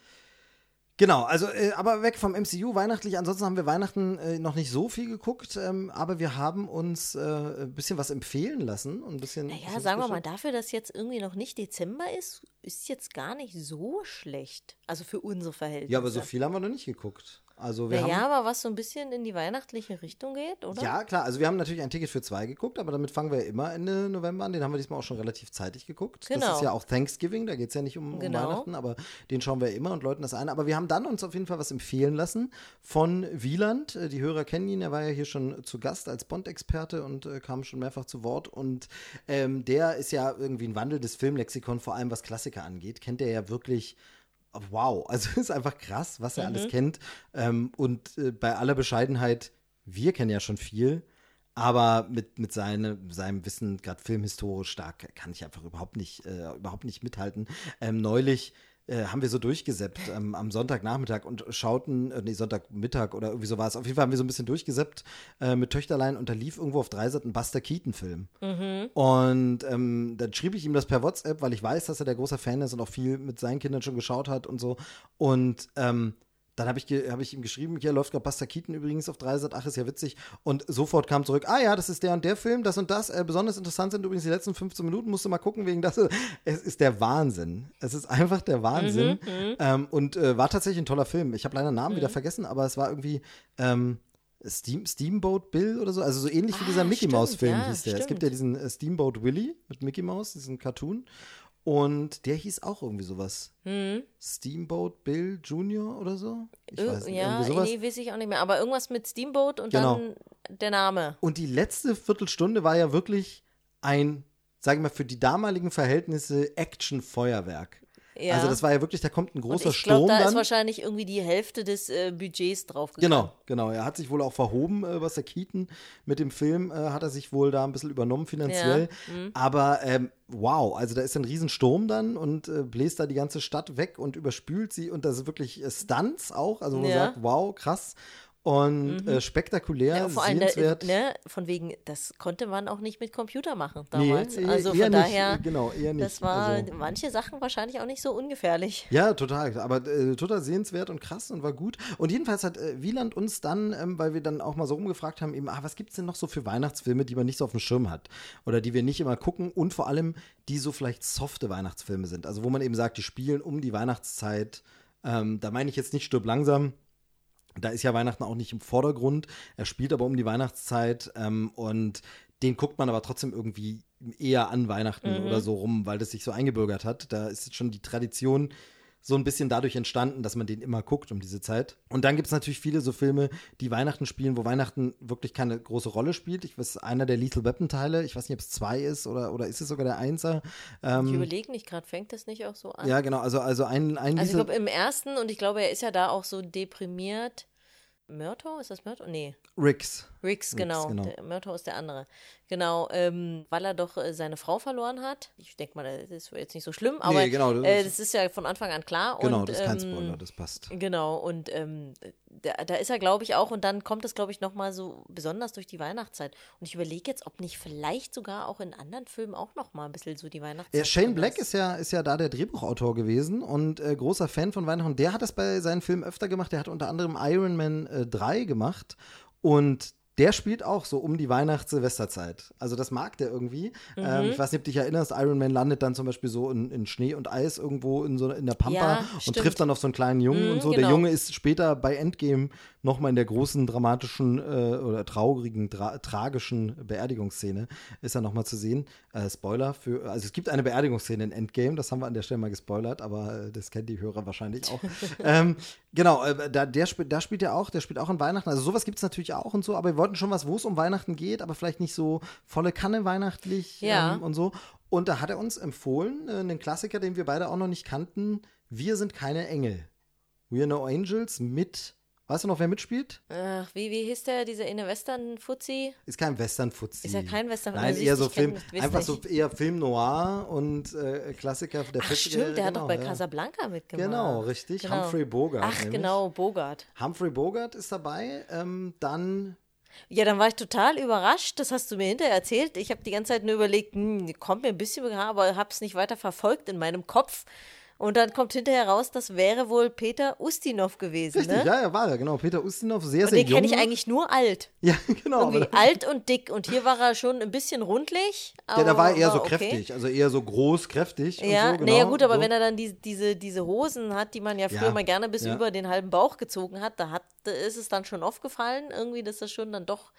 genau, also, äh, aber weg vom MCU, weihnachtlich. Ansonsten haben wir Weihnachten äh, noch nicht so viel geguckt, ähm, aber wir haben uns äh, ein bisschen was empfehlen lassen und ein bisschen. Naja, sagen wir mal, dafür, dass jetzt irgendwie noch nicht Dezember ist, ist jetzt gar nicht so schlecht. Also für unsere Verhältnisse. Ja, aber so viel haben wir noch nicht geguckt. Also, wir Naja, haben. aber was so ein bisschen in die weihnachtliche Richtung geht, oder? Ja, klar. Also wir haben natürlich ein Ticket für zwei geguckt, aber damit fangen wir immer Ende November an. Den haben wir diesmal auch schon relativ zeitig geguckt. Das Genau. ist ja auch Thanksgiving, da geht es ja nicht um, um Genau. Weihnachten, aber den schauen wir immer und läuten das ein. Aber wir haben dann uns auf jeden Fall was empfehlen lassen von Wieland. Äh, Die Hörer kennen ihn, er war ja hier schon zu Gast als Bond-Experte und äh, kam schon mehrfach zu Wort. Und ähm, der ist ja irgendwie ein wandelndes Filmlexikon, vor allem was Klassiker angeht. Kennt er ja wirklich wow, also [laughs] ist einfach krass, was er alles kennt. Ähm, und äh, bei aller Bescheidenheit, wir kennen ja schon viel, aber mit, mit seine, seinem Wissen, gerade filmhistorisch stark, kann ich einfach überhaupt nicht, äh, überhaupt nicht mithalten. Ähm, neulich äh, haben wir so durchgeseppt ähm, am Sonntagnachmittag und schauten, äh, nee, Sonntagmittag oder irgendwie so war es. Auf jeden Fall haben wir so ein bisschen durchgeseppt äh, mit Töchterlein und da lief irgendwo auf Dreisat ein Buster Keaton-Film. Und ähm, dann schrieb ich ihm das per WhatsApp, weil ich weiß, dass er der großer Fan ist und auch viel mit seinen Kindern schon geschaut hat und so. Und ähm, dann habe ich, hab ich ihm geschrieben, hier läuft gerade Buster Keaton übrigens auf Dreisat, ach, ist ja witzig. Und sofort kam zurück, ah ja, das ist der und der Film, das und das. Äh, besonders interessant sind übrigens die letzten 15 Minuten, musst du mal gucken wegen das. Es ist der Wahnsinn. Es ist einfach der Wahnsinn. ähm, und äh, war tatsächlich ein toller Film. Ich habe leider Namen wieder vergessen, aber es war irgendwie ähm, Steam, Steamboat Bill oder so. Also so ähnlich wie Ah, dieser Mickey stimmt, Mouse Film ja, hieß der. Es stimmt. gibt ja diesen äh, Steamboat Willie mit Mickey Mouse, diesen Cartoon. Und der hieß auch irgendwie sowas. Steamboat Bill Jr. oder so? Ich Ir- weiß nicht, ja, sowas. nee, weiß ich auch nicht mehr. Aber irgendwas mit Steamboat und Genau. dann der Name. Und die letzte Viertelstunde war ja wirklich ein, sag ich mal, für die damaligen Verhältnisse Action-Feuerwerk. Ja. Also das war ja wirklich, da kommt ein und großer ich glaube, Sturm da ist dann. wahrscheinlich irgendwie die Hälfte des äh, Budgets draufgegangen. Genau, genau. Er hat sich wohl auch verhoben, äh, was der Keaton mit dem Film, äh, hat er sich wohl da ein bisschen übernommen finanziell. mhm. Aber ähm, wow, also da ist ein Riesensturm dann und äh, bläst da die ganze Stadt weg und überspült sie und da sind wirklich äh, Stunts auch, also wo man Ja. Sagt, wow, krass und äh, spektakulär, Ja, vor allem, sehenswert. ne, von wegen, das konnte man auch nicht mit Computer machen Nee, damals. eh- also von nicht, daher, genau, eher nicht. das war Also- manche Sachen wahrscheinlich auch nicht so ungefährlich. Ja, total. Aber äh, total sehenswert und krass und war gut. Und jedenfalls hat äh, Wieland uns dann, ähm, weil wir dann auch mal so rumgefragt haben, eben, ah, was gibt's denn noch so für Weihnachtsfilme, die man nicht so auf dem Schirm hat? Oder die wir nicht immer gucken und vor allem, die so vielleicht softe Weihnachtsfilme sind. Also wo man eben sagt, die spielen um die Weihnachtszeit. Ähm, da meine ich jetzt nicht Stirb langsam. Da ist ja Weihnachten auch nicht im Vordergrund. Er spielt aber um die Weihnachtszeit ähm, und den guckt man aber trotzdem irgendwie eher an Weihnachten Mhm. oder so rum, weil das sich so eingebürgert hat. Da ist jetzt schon die Tradition so ein bisschen dadurch entstanden, dass man den immer guckt um diese Zeit. Und dann gibt es natürlich viele so Filme, die Weihnachten spielen, wo Weihnachten wirklich keine große Rolle spielt. Ich weiß, einer der Lethal Weapon Teile, ich weiß nicht, ob es zwei ist oder, oder ist es sogar der Einser. Ich Ähm, überlege nicht gerade, fängt das nicht auch so an? ja, genau, also, also ein, ein also ich glaube im ersten, und ich glaube, er ist ja da auch so deprimiert. Myrto? Ist das Myrto? Nee. Ricks. Riggs, genau. genau. Der Myrto ist der andere. Genau, ähm, weil er doch äh, seine Frau verloren hat. Ich denke mal, das ist jetzt nicht so schlimm, aber genau, das äh, ist- das ist ja von Anfang an klar. Genau, und, das ist kein ähm, Spoiler, das passt. Genau, und ähm, da, da ist er, glaube ich, auch, und dann kommt es, glaube ich, nochmal so besonders durch die Weihnachtszeit. Und ich überlege jetzt, ob nicht vielleicht sogar auch in anderen Filmen auch nochmal ein bisschen so die Weihnachtszeit. Ja, Shane Black ist ja, ist ja da der Drehbuchautor gewesen und äh, großer Fan von Weihnachten. Der hat das bei seinen Filmen öfter gemacht. Der hat unter anderem Iron Man äh, 3 gemacht und der spielt auch so um die Weihnachts-Silvesterzeit. Also das mag der irgendwie. Mhm. Ähm, ich weiß nicht, ob du dich erinnerst, Iron Man landet dann zum Beispiel so in, in Schnee und Eis irgendwo in, so, in der Pampa ja, und stimmt. trifft dann auf so einen kleinen Jungen mhm, und so. Genau. Der Junge ist später bei Endgame nochmal in der großen dramatischen äh, oder traurigen, tra tragischen Beerdigungsszene ist er nochmal zu sehen. Äh, Spoiler für, also es gibt eine Beerdigungsszene in Endgame, das haben wir an der Stelle mal gespoilert, aber äh, das kennen die Hörer wahrscheinlich auch. [laughs] ähm, genau, äh, da, der da spielt er auch, der spielt auch an Weihnachten. Also sowas gibt es natürlich auch und so, aber wir wollten schon was, wo es um Weihnachten geht, aber vielleicht nicht so volle Kanne weihnachtlich ja. ähm, und so. Und da hat er uns empfohlen, äh, einen Klassiker, den wir beide auch noch nicht kannten, Wir sind keine Engel. We are no angels mit Weißt du noch, wer mitspielt? Ach, wie, wie hieß der, dieser eine Western-Fuzzi? Ist kein Western-Fuzzi. Ist ja kein Western Nein, eher so Film, einfach so eher Film Noir und äh, Klassiker der Ach, stimmt, der genau, hat doch bei ja. Casablanca mitgemacht. Genau, richtig. Genau. Humphrey Bogart. Ach, nämlich. genau, Bogart. Humphrey Bogart ist dabei. Ähm, dann ja, dann war ich total überrascht. Das hast du mir hinterher erzählt. Ich habe die ganze Zeit nur überlegt, hm, kommt mir ein bisschen aber habe es nicht weiter verfolgt in meinem Kopf. Und dann kommt hinterher raus, das wäre wohl Peter Ustinov gewesen. Richtig, ne? ja, ja, war er, genau. Peter Ustinov, sehr, und sehr jung. Den kenne ich eigentlich nur alt. [laughs] Ja, genau. Irgendwie alt und dick. Und hier war er schon ein bisschen rundlich. ja, da war er eher so okay. kräftig, also eher so groß, kräftig. Ja, so, genau. naja, gut, aber so. wenn er dann die, diese, diese Hosen hat, die man ja früher ja. mal gerne bis ja. über den halben Bauch gezogen hat, da hat, ist es dann schon aufgefallen, irgendwie, dass das schon dann doch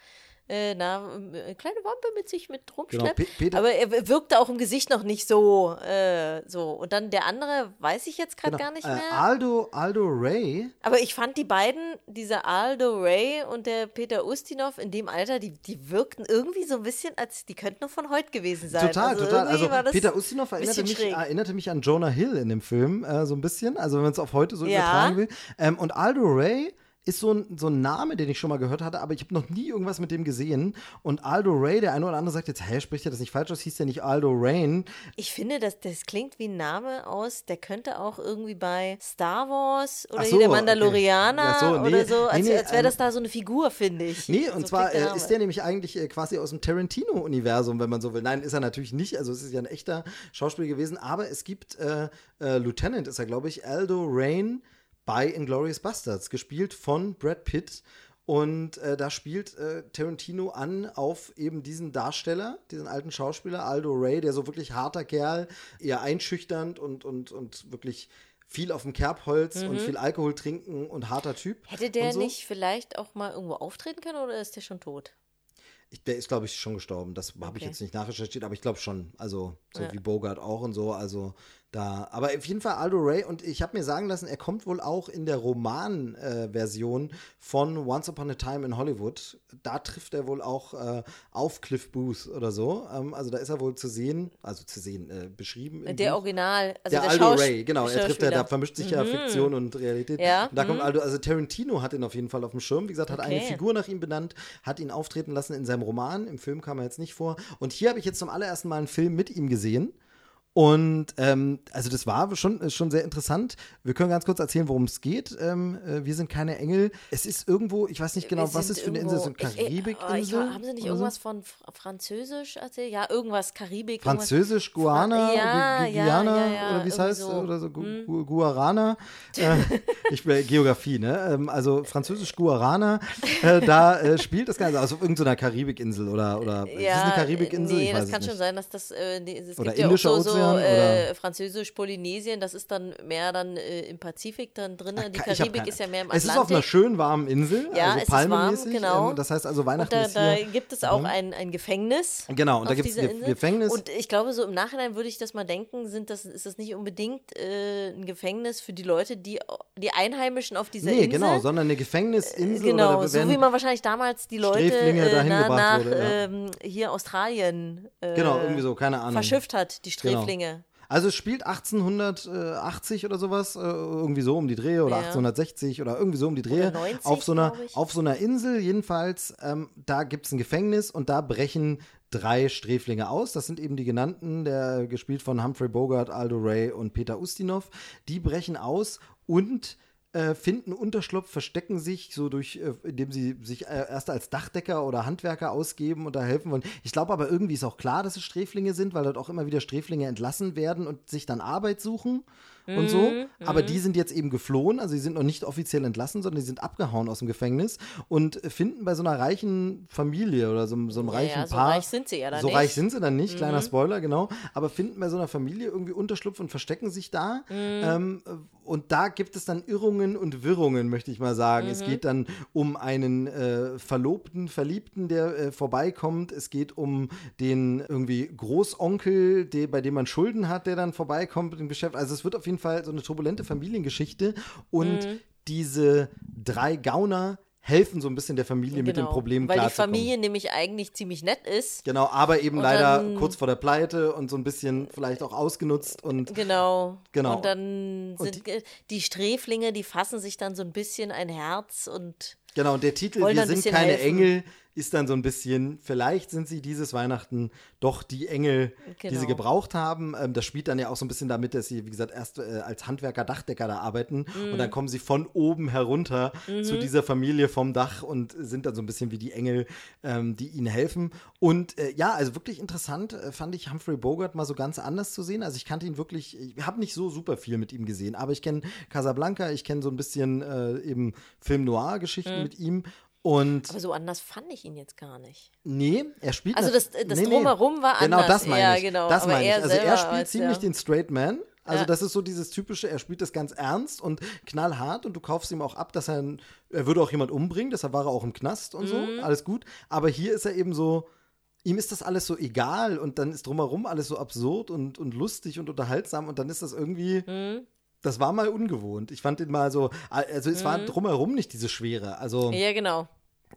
äh, na, äh, kleine Wampe mit sich mit rumschleppt. Genau, aber er wirkte auch im Gesicht noch nicht so, äh, so. Und dann der andere, weiß ich jetzt gerade genau, gar nicht äh, mehr. Äh, Aldo, Aldo Ray. Aber ich fand die beiden, dieser Aldo Ray und der Peter Ustinov in dem Alter, die, die wirkten irgendwie so ein bisschen, als die könnten nur von heute gewesen sein. Total, also total. Also Peter Ustinov erinnerte mich, erinnerte mich an Jonah Hill in dem Film, äh, so ein bisschen. Also wenn man es auf heute so ja. übertragen will. Ähm, und Aldo Ray ist so ein, so ein Name, den ich schon mal gehört hatte, aber ich habe noch nie irgendwas mit dem gesehen. Und Aldo Ray, der eine oder andere sagt jetzt, hä, spricht er das nicht falsch aus? Hieß der nicht Aldo Rain? Ich finde, das, das klingt wie ein Name aus, der könnte auch irgendwie bei Star Wars oder so, der Mandalorianer okay. so, nee, oder so, als, nee, als wäre das ähm, da so eine Figur, finde ich. Nee, und so zwar äh, ist der nämlich eigentlich äh, quasi aus dem Tarantino-Universum, wenn man so will. Nein, ist er natürlich nicht, also es ist ja ein echter Schauspieler gewesen, aber es gibt, äh, äh Lieutenant ist er, glaube ich, Aldo Rain bei Inglourious Bastards, gespielt von Brad Pitt. Und äh, da spielt äh, Tarantino an auf eben diesen Darsteller, diesen alten Schauspieler, Aldo Ray, der so wirklich harter Kerl, eher einschüchternd und, und, und wirklich viel auf dem Kerbholz mhm. und viel Alkohol trinken und harter Typ. Hätte der so. nicht vielleicht auch mal irgendwo auftreten können oder ist der schon tot? Ich, der ist, glaube ich, schon gestorben. Das habe okay. ich jetzt nicht nachrecherchiert, aber ich glaube schon. Also, so ja. wie Bogart auch und so. Also, da. Aber auf jeden Fall Aldo Ray und ich habe mir sagen lassen, er kommt wohl auch in der Roman-Version äh, von Once Upon a Time in Hollywood. Da trifft er wohl auch äh, auf Cliff Booth oder so. Ähm, also da ist er wohl zu sehen, also zu sehen, äh, beschrieben. Der Buch. Original, also der, der Aldo Schaus Ray, genau. Er trifft, er, da vermischt sich mhm. ja Fiktion und Realität. Ja. Und da mhm. kommt Aldo, also Tarantino hat ihn auf jeden Fall auf dem Schirm. Wie gesagt, hat okay. eine Figur nach ihm benannt, hat ihn auftreten lassen in seinem Roman. Im Film kam er jetzt nicht vor. Und hier habe ich jetzt zum allerersten Mal einen Film mit ihm gesehen. Und ähm, also das war schon, schon sehr interessant. Wir können ganz kurz erzählen, worum es geht. Ähm, äh, wir sind keine Engel. Es ist irgendwo, ich weiß nicht genau, was ist für eine Insel, so eine Karibikinsel. Haben Sie nicht irgendwas so? von Französisch erzählt? Ja, irgendwas Karibik. Französisch, Guana, ja, Gu Guyana ja, ja, oder wie es heißt, so. oder so, Gu hm. Guarana. [laughs] äh, ich bin Geografie, ne? Ähm, also Französisch Guarana, äh, da äh, spielt das Ganze, also auf irgendeiner Karibikinsel oder, oder ja, ist das eine Karibikinsel? Nee, das kann nicht. schon sein, dass das, äh, es oder Indischer ja so, so äh, Französisch-Polynesien, das ist dann mehr dann äh, im Pazifik dann drin. Die Karibik ist ja mehr im Atlantik. Es ist auf einer schönen warmen Insel, ja, also ist warm, genau. Ähm, das heißt also Weihnachten und da, da gibt es auch mhm. ein, ein Gefängnis. Genau, und da gibt es ein Gefängnis. Und ich glaube, so im Nachhinein würde ich das mal denken, sind das, ist das nicht unbedingt äh, ein Gefängnis für die Leute, die, die Einheimischen auf dieser nee, Insel. Nee, genau, sondern eine Gefängnisinsel. genau, so wie man wahrscheinlich damals die Leute äh, na, nach wurde, ja. ähm, hier Australien äh, genau, irgendwie so, keine Ahnung. verschifft hat, die. Sträflinge. Genau. Also es spielt 1880 oder sowas, äh, irgendwie so um die Dreh oder ja. 1860 oder irgendwie so um die Dreh. 90, auf, so einer, auf so einer Insel jedenfalls, ähm, da gibt es ein Gefängnis und da brechen drei Sträflinge aus. Das sind eben die genannten, der gespielt von Humphrey Bogart, Aldo Ray und Peter Ustinov. Die brechen aus und äh, finden Unterschlupf, verstecken sich so durch, äh, indem sie sich äh, erst als Dachdecker oder Handwerker ausgeben und da helfen wollen. Ich glaube aber irgendwie ist auch klar, dass es Sträflinge sind, weil dort auch immer wieder Sträflinge entlassen werden und sich dann Arbeit suchen. und so. Aber die sind jetzt eben geflohen, also die sind noch nicht offiziell entlassen, sondern die sind abgehauen aus dem Gefängnis und finden bei so einer reichen Familie oder so, so einem Ja, reichen ja, so Paar. reich sind sie ja dann So nicht. reich sind sie dann nicht, kleiner Spoiler, genau. Aber finden bei so einer Familie irgendwie Unterschlupf und verstecken sich da. Ähm, und da gibt es dann Irrungen und Wirrungen, möchte ich mal sagen. Es geht dann um einen äh, Verlobten, Verliebten, der äh, vorbeikommt. Es geht um den irgendwie Großonkel, der, bei dem man Schulden hat, der dann vorbeikommt im Geschäft. Also es wird auf jeden Fall so eine turbulente Familiengeschichte. Und diese drei Gauner helfen so ein bisschen der Familie mit den Problemen Genau. Weil die. Familie nämlich eigentlich ziemlich nett ist. Genau, aber eben Und leider kurz vor der Pleite und so ein bisschen vielleicht auch ausgenutzt und Genau. Genau. Und dann Und sind die, die Sträflinge, die fassen sich dann so ein bisschen ein Herz und genau, und der Titel Wollen Wir sind keine helfen. Engel ist dann so ein bisschen, vielleicht sind sie dieses Weihnachten doch die Engel, die sie Genau. gebraucht haben. Ähm, das spielt dann ja auch so ein bisschen damit, dass sie, wie gesagt, erst äh, als Handwerker, Dachdecker da arbeiten und Mhm. dann kommen sie von oben herunter zu dieser Familie vom Dach und sind dann so ein bisschen wie die Engel, ähm, die ihnen helfen. Und äh, ja, also wirklich interessant äh, fand ich Humphrey Bogart mal so ganz anders zu sehen. Also ich kannte ihn wirklich, ich habe nicht so super viel mit ihm gesehen, aber ich kenne Casablanca, ich kenne so ein bisschen äh, eben Film-Noir-Geschichten Mhm. Mit ihm. Und aber so anders fand ich ihn jetzt gar nicht. nee, er spielt. Also nat- das- das Drumherum war Genau, anders. das meine Ja, ich. genau. Das meine ich. er Also er spielt ziemlich der- den Straight Man. Also Ja. das ist so dieses typische, er spielt das ganz ernst und knallhart und du kaufst ihm auch ab, dass er, ein- er würde auch jemand umbringen, deshalb war er auch im Knast und so, Mhm. alles gut. Aber hier ist er eben so, ihm ist das alles so egal und dann ist drumherum alles so absurd und, und lustig und unterhaltsam und dann ist das irgendwie, Mhm. Das war mal ungewohnt. Ich fand ihn mal so, also es war drumherum nicht diese Schwere. Also Mhm. Ja, genau.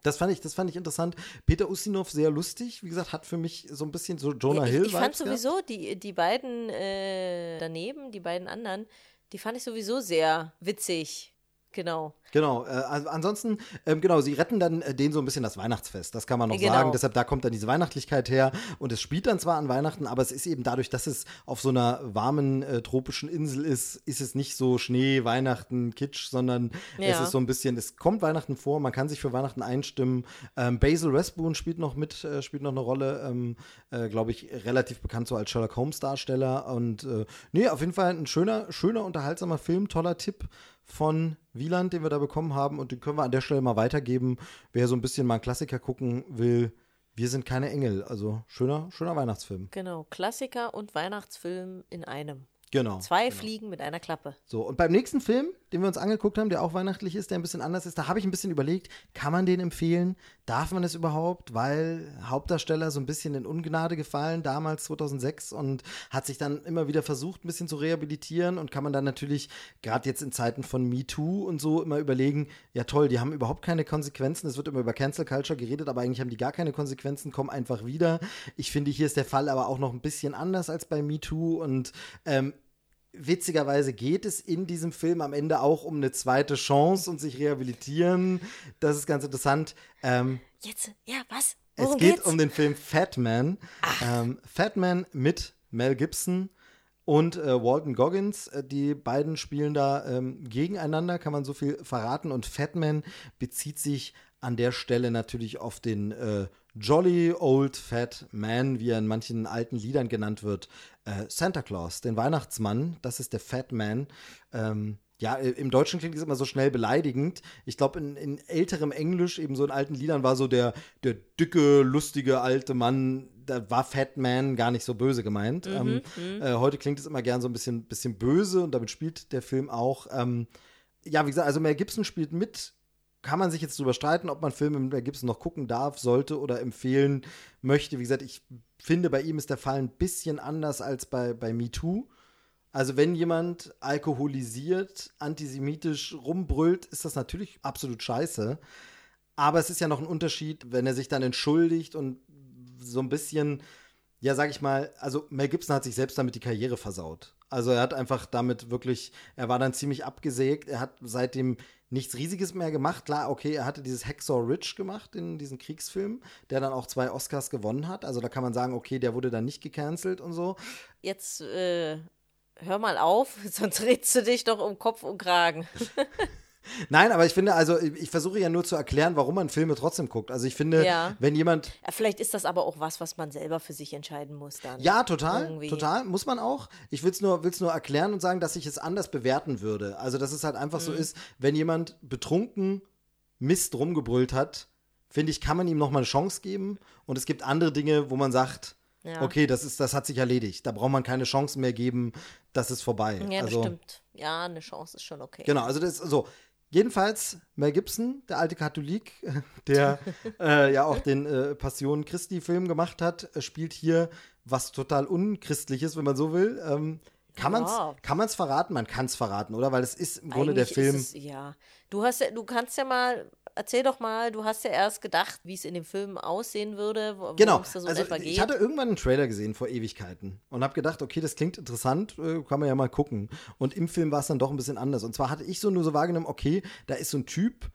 das fand ich, das fand ich interessant. Peter Ustinov sehr lustig, wie gesagt, hat für mich so ein bisschen so Jonah ich, Hill ich fand Vibes gehabt. sowieso die, die beiden äh, daneben, die beiden anderen, die fand ich sowieso sehr witzig. Genau. Genau, äh, also ansonsten, ähm, genau, sie retten dann äh, denen so ein bisschen das Weihnachtsfest, das kann man noch Genau. sagen. Deshalb, da kommt dann diese Weihnachtlichkeit her und es spielt dann zwar an Weihnachten, aber es ist eben dadurch, dass es auf so einer warmen äh, tropischen Insel ist, ist es nicht so Schnee, Weihnachten, Kitsch, sondern es Ja. ist so ein bisschen, es kommt Weihnachten vor, man kann sich für Weihnachten einstimmen. Ähm, Basil Rathbone spielt noch mit, äh, spielt noch eine Rolle, ähm, äh, glaube ich, relativ bekannt so als Sherlock Holmes Darsteller und äh, nee, auf jeden Fall ein schöner, schöner, unterhaltsamer Film, toller Tipp von Wieland, den wir da bekommen haben. Und den können wir an der Stelle mal weitergeben. Wer so ein bisschen mal einen Klassiker gucken will, wir sind keine Engel. Also schöner, schöner Weihnachtsfilm. Genau. Klassiker und Weihnachtsfilm in einem. Genau. Zwei Fliegen mit einer Klappe. So, und beim nächsten Film, den wir uns angeguckt haben, der auch weihnachtlich ist, der ein bisschen anders ist, da habe ich ein bisschen überlegt, kann man den empfehlen? Darf man es überhaupt? Weil Hauptdarsteller so ein bisschen in Ungnade gefallen, damals 2006, und hat sich dann immer wieder versucht, ein bisschen zu rehabilitieren und kann man dann natürlich, gerade jetzt in Zeiten von MeToo und so, immer überlegen, ja toll, die haben überhaupt keine Konsequenzen. Es wird immer über Cancel Culture geredet, aber eigentlich haben die gar keine Konsequenzen, kommen einfach wieder. Ich finde, hier ist der Fall aber auch noch ein bisschen anders als bei MeToo und ähm, witzigerweise geht es in diesem Film am Ende auch um eine zweite Chance und sich rehabilitieren. Das ist ganz interessant. Ähm, Jetzt, ja, was? es Worum geht geht's? um den Film Fat Man. Ähm, Fat Man mit Mel Gibson und äh, Walton Goggins. Äh, die beiden spielen da ähm, gegeneinander, kann man so viel verraten. Und Fat Man bezieht sich an der Stelle natürlich auf den äh, Jolly Old Fat Man, wie er in manchen alten Liedern genannt wird. Äh, Santa Claus, den Weihnachtsmann, das ist der Fat Man. Ähm, ja, im Deutschen klingt es immer so schnell beleidigend. Ich glaube, in, in älterem Englisch, eben so in alten Liedern, war so der, der dicke, lustige alte Mann, da war Fat Man gar nicht so böse gemeint. ähm, äh, heute klingt es immer gern so ein bisschen, bisschen böse und damit spielt der Film auch. Ähm, ja, wie gesagt, also Mel Gibson spielt mit. Kann man sich jetzt drüber streiten, ob man Filme mit Mel Gibson noch gucken darf, sollte oder empfehlen möchte. Wie gesagt, ich finde, bei ihm ist der Fall ein bisschen anders als bei, bei MeToo. Also wenn jemand alkoholisiert, antisemitisch rumbrüllt, ist das natürlich absolut scheiße. Aber es ist ja noch ein Unterschied, wenn er sich dann entschuldigt und so ein bisschen, ja, sag ich mal, also Mel Gibson hat sich selbst damit die Karriere versaut. Also er hat einfach damit wirklich, er war dann ziemlich abgesägt. Er hat seitdem nichts Riesiges mehr gemacht. Klar, okay, er hatte dieses Hacksaw Ridge gemacht in diesem Kriegsfilm, der dann auch zwei Oscars gewonnen hat. Also da kann man sagen, okay, der wurde dann nicht gecancelt und so. Jetzt äh, hör mal auf, [laughs] sonst redst du dich doch um Kopf und Kragen. [laughs] Nein, aber ich finde, also ich, ich versuche ja nur zu erklären, warum man Filme trotzdem guckt. Also ich finde, Ja. wenn jemand Ja, Vielleicht ist das aber auch was, was man selber für sich entscheiden muss dann. Ja, total, Irgendwie. total, muss man auch. Ich will es nur, will's nur erklären und sagen, dass ich es anders bewerten würde. Also, dass es halt einfach Mhm. so ist, wenn jemand betrunken Mist rumgebrüllt hat, finde ich, kann man ihm nochmal eine Chance geben. Und es gibt andere Dinge, wo man sagt, Ja. okay, das, ist, das hat sich erledigt. Da braucht man keine Chancen mehr geben, das ist vorbei. Ja, das also, stimmt. Ja, eine Chance ist schon okay. Genau, also das ist so. Jedenfalls, Mel Gibson, der alte Katholik, [laughs] der äh, ja auch den äh, Passion Christi-Film gemacht hat, äh, spielt hier was total unchristliches, wenn man so will. Ähm, kann man es Ja. kann man's verraten? Man kann es verraten, oder? Weil es ist im Grunde der Eigentlich Film. Ist es, ja. Du hast ja, du kannst ja mal, erzähl doch mal, du hast ja erst gedacht, wie es in dem Film aussehen würde, wo Genau, es da so also etwa geht. ich hatte irgendwann einen Trailer gesehen vor Ewigkeiten und habe gedacht, okay, das klingt interessant, äh, kann man ja mal gucken. Und im Film war es dann doch ein bisschen anders. Und zwar hatte ich so nur so wahrgenommen, okay, da ist so ein Typ,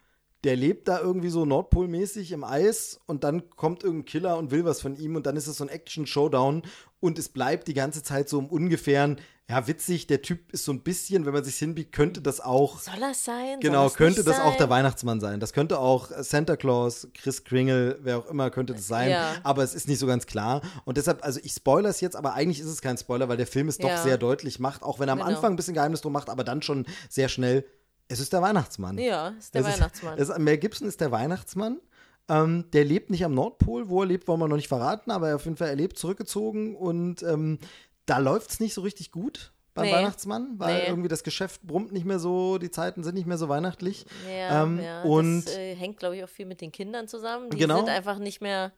der lebt da irgendwie so Nordpolmäßig im Eis und dann kommt irgendein Killer und will was von ihm und dann ist es so ein Action-Showdown und es bleibt die ganze Zeit so im Ungefähren, ja, witzig, der Typ ist so ein bisschen, wenn man sich hinbiegt, könnte das auch Soll das sein? Genau, das könnte das auch sein? der Weihnachtsmann sein. Das könnte auch Santa Claus, Chris Kringle, wer auch immer könnte das sein. Ja. Aber es ist nicht so ganz klar. Und deshalb, also ich spoilere es jetzt, aber eigentlich ist es kein Spoiler, weil der Film es doch Ja. sehr deutlich macht, auch wenn er am Genau. Anfang ein bisschen Geheimnis drum macht, aber dann schon sehr schnell, es ist der Weihnachtsmann. Ja, ist der Es Weihnachtsmann. Ist, es, Mel Gibson ist der Weihnachtsmann. Ähm, der lebt nicht am Nordpol. Wo er lebt, wollen wir noch nicht verraten, aber er auf jeden Fall, er lebt zurückgezogen und ähm, da läuft es nicht so richtig gut beim Nee. Weihnachtsmann, weil Nee. irgendwie das Geschäft brummt nicht mehr so, die Zeiten sind nicht mehr so weihnachtlich. ja, ähm, ja, und- das äh, hängt, glaube ich, auch viel mit den Kindern zusammen. Die Genau. sind einfach nicht mehr.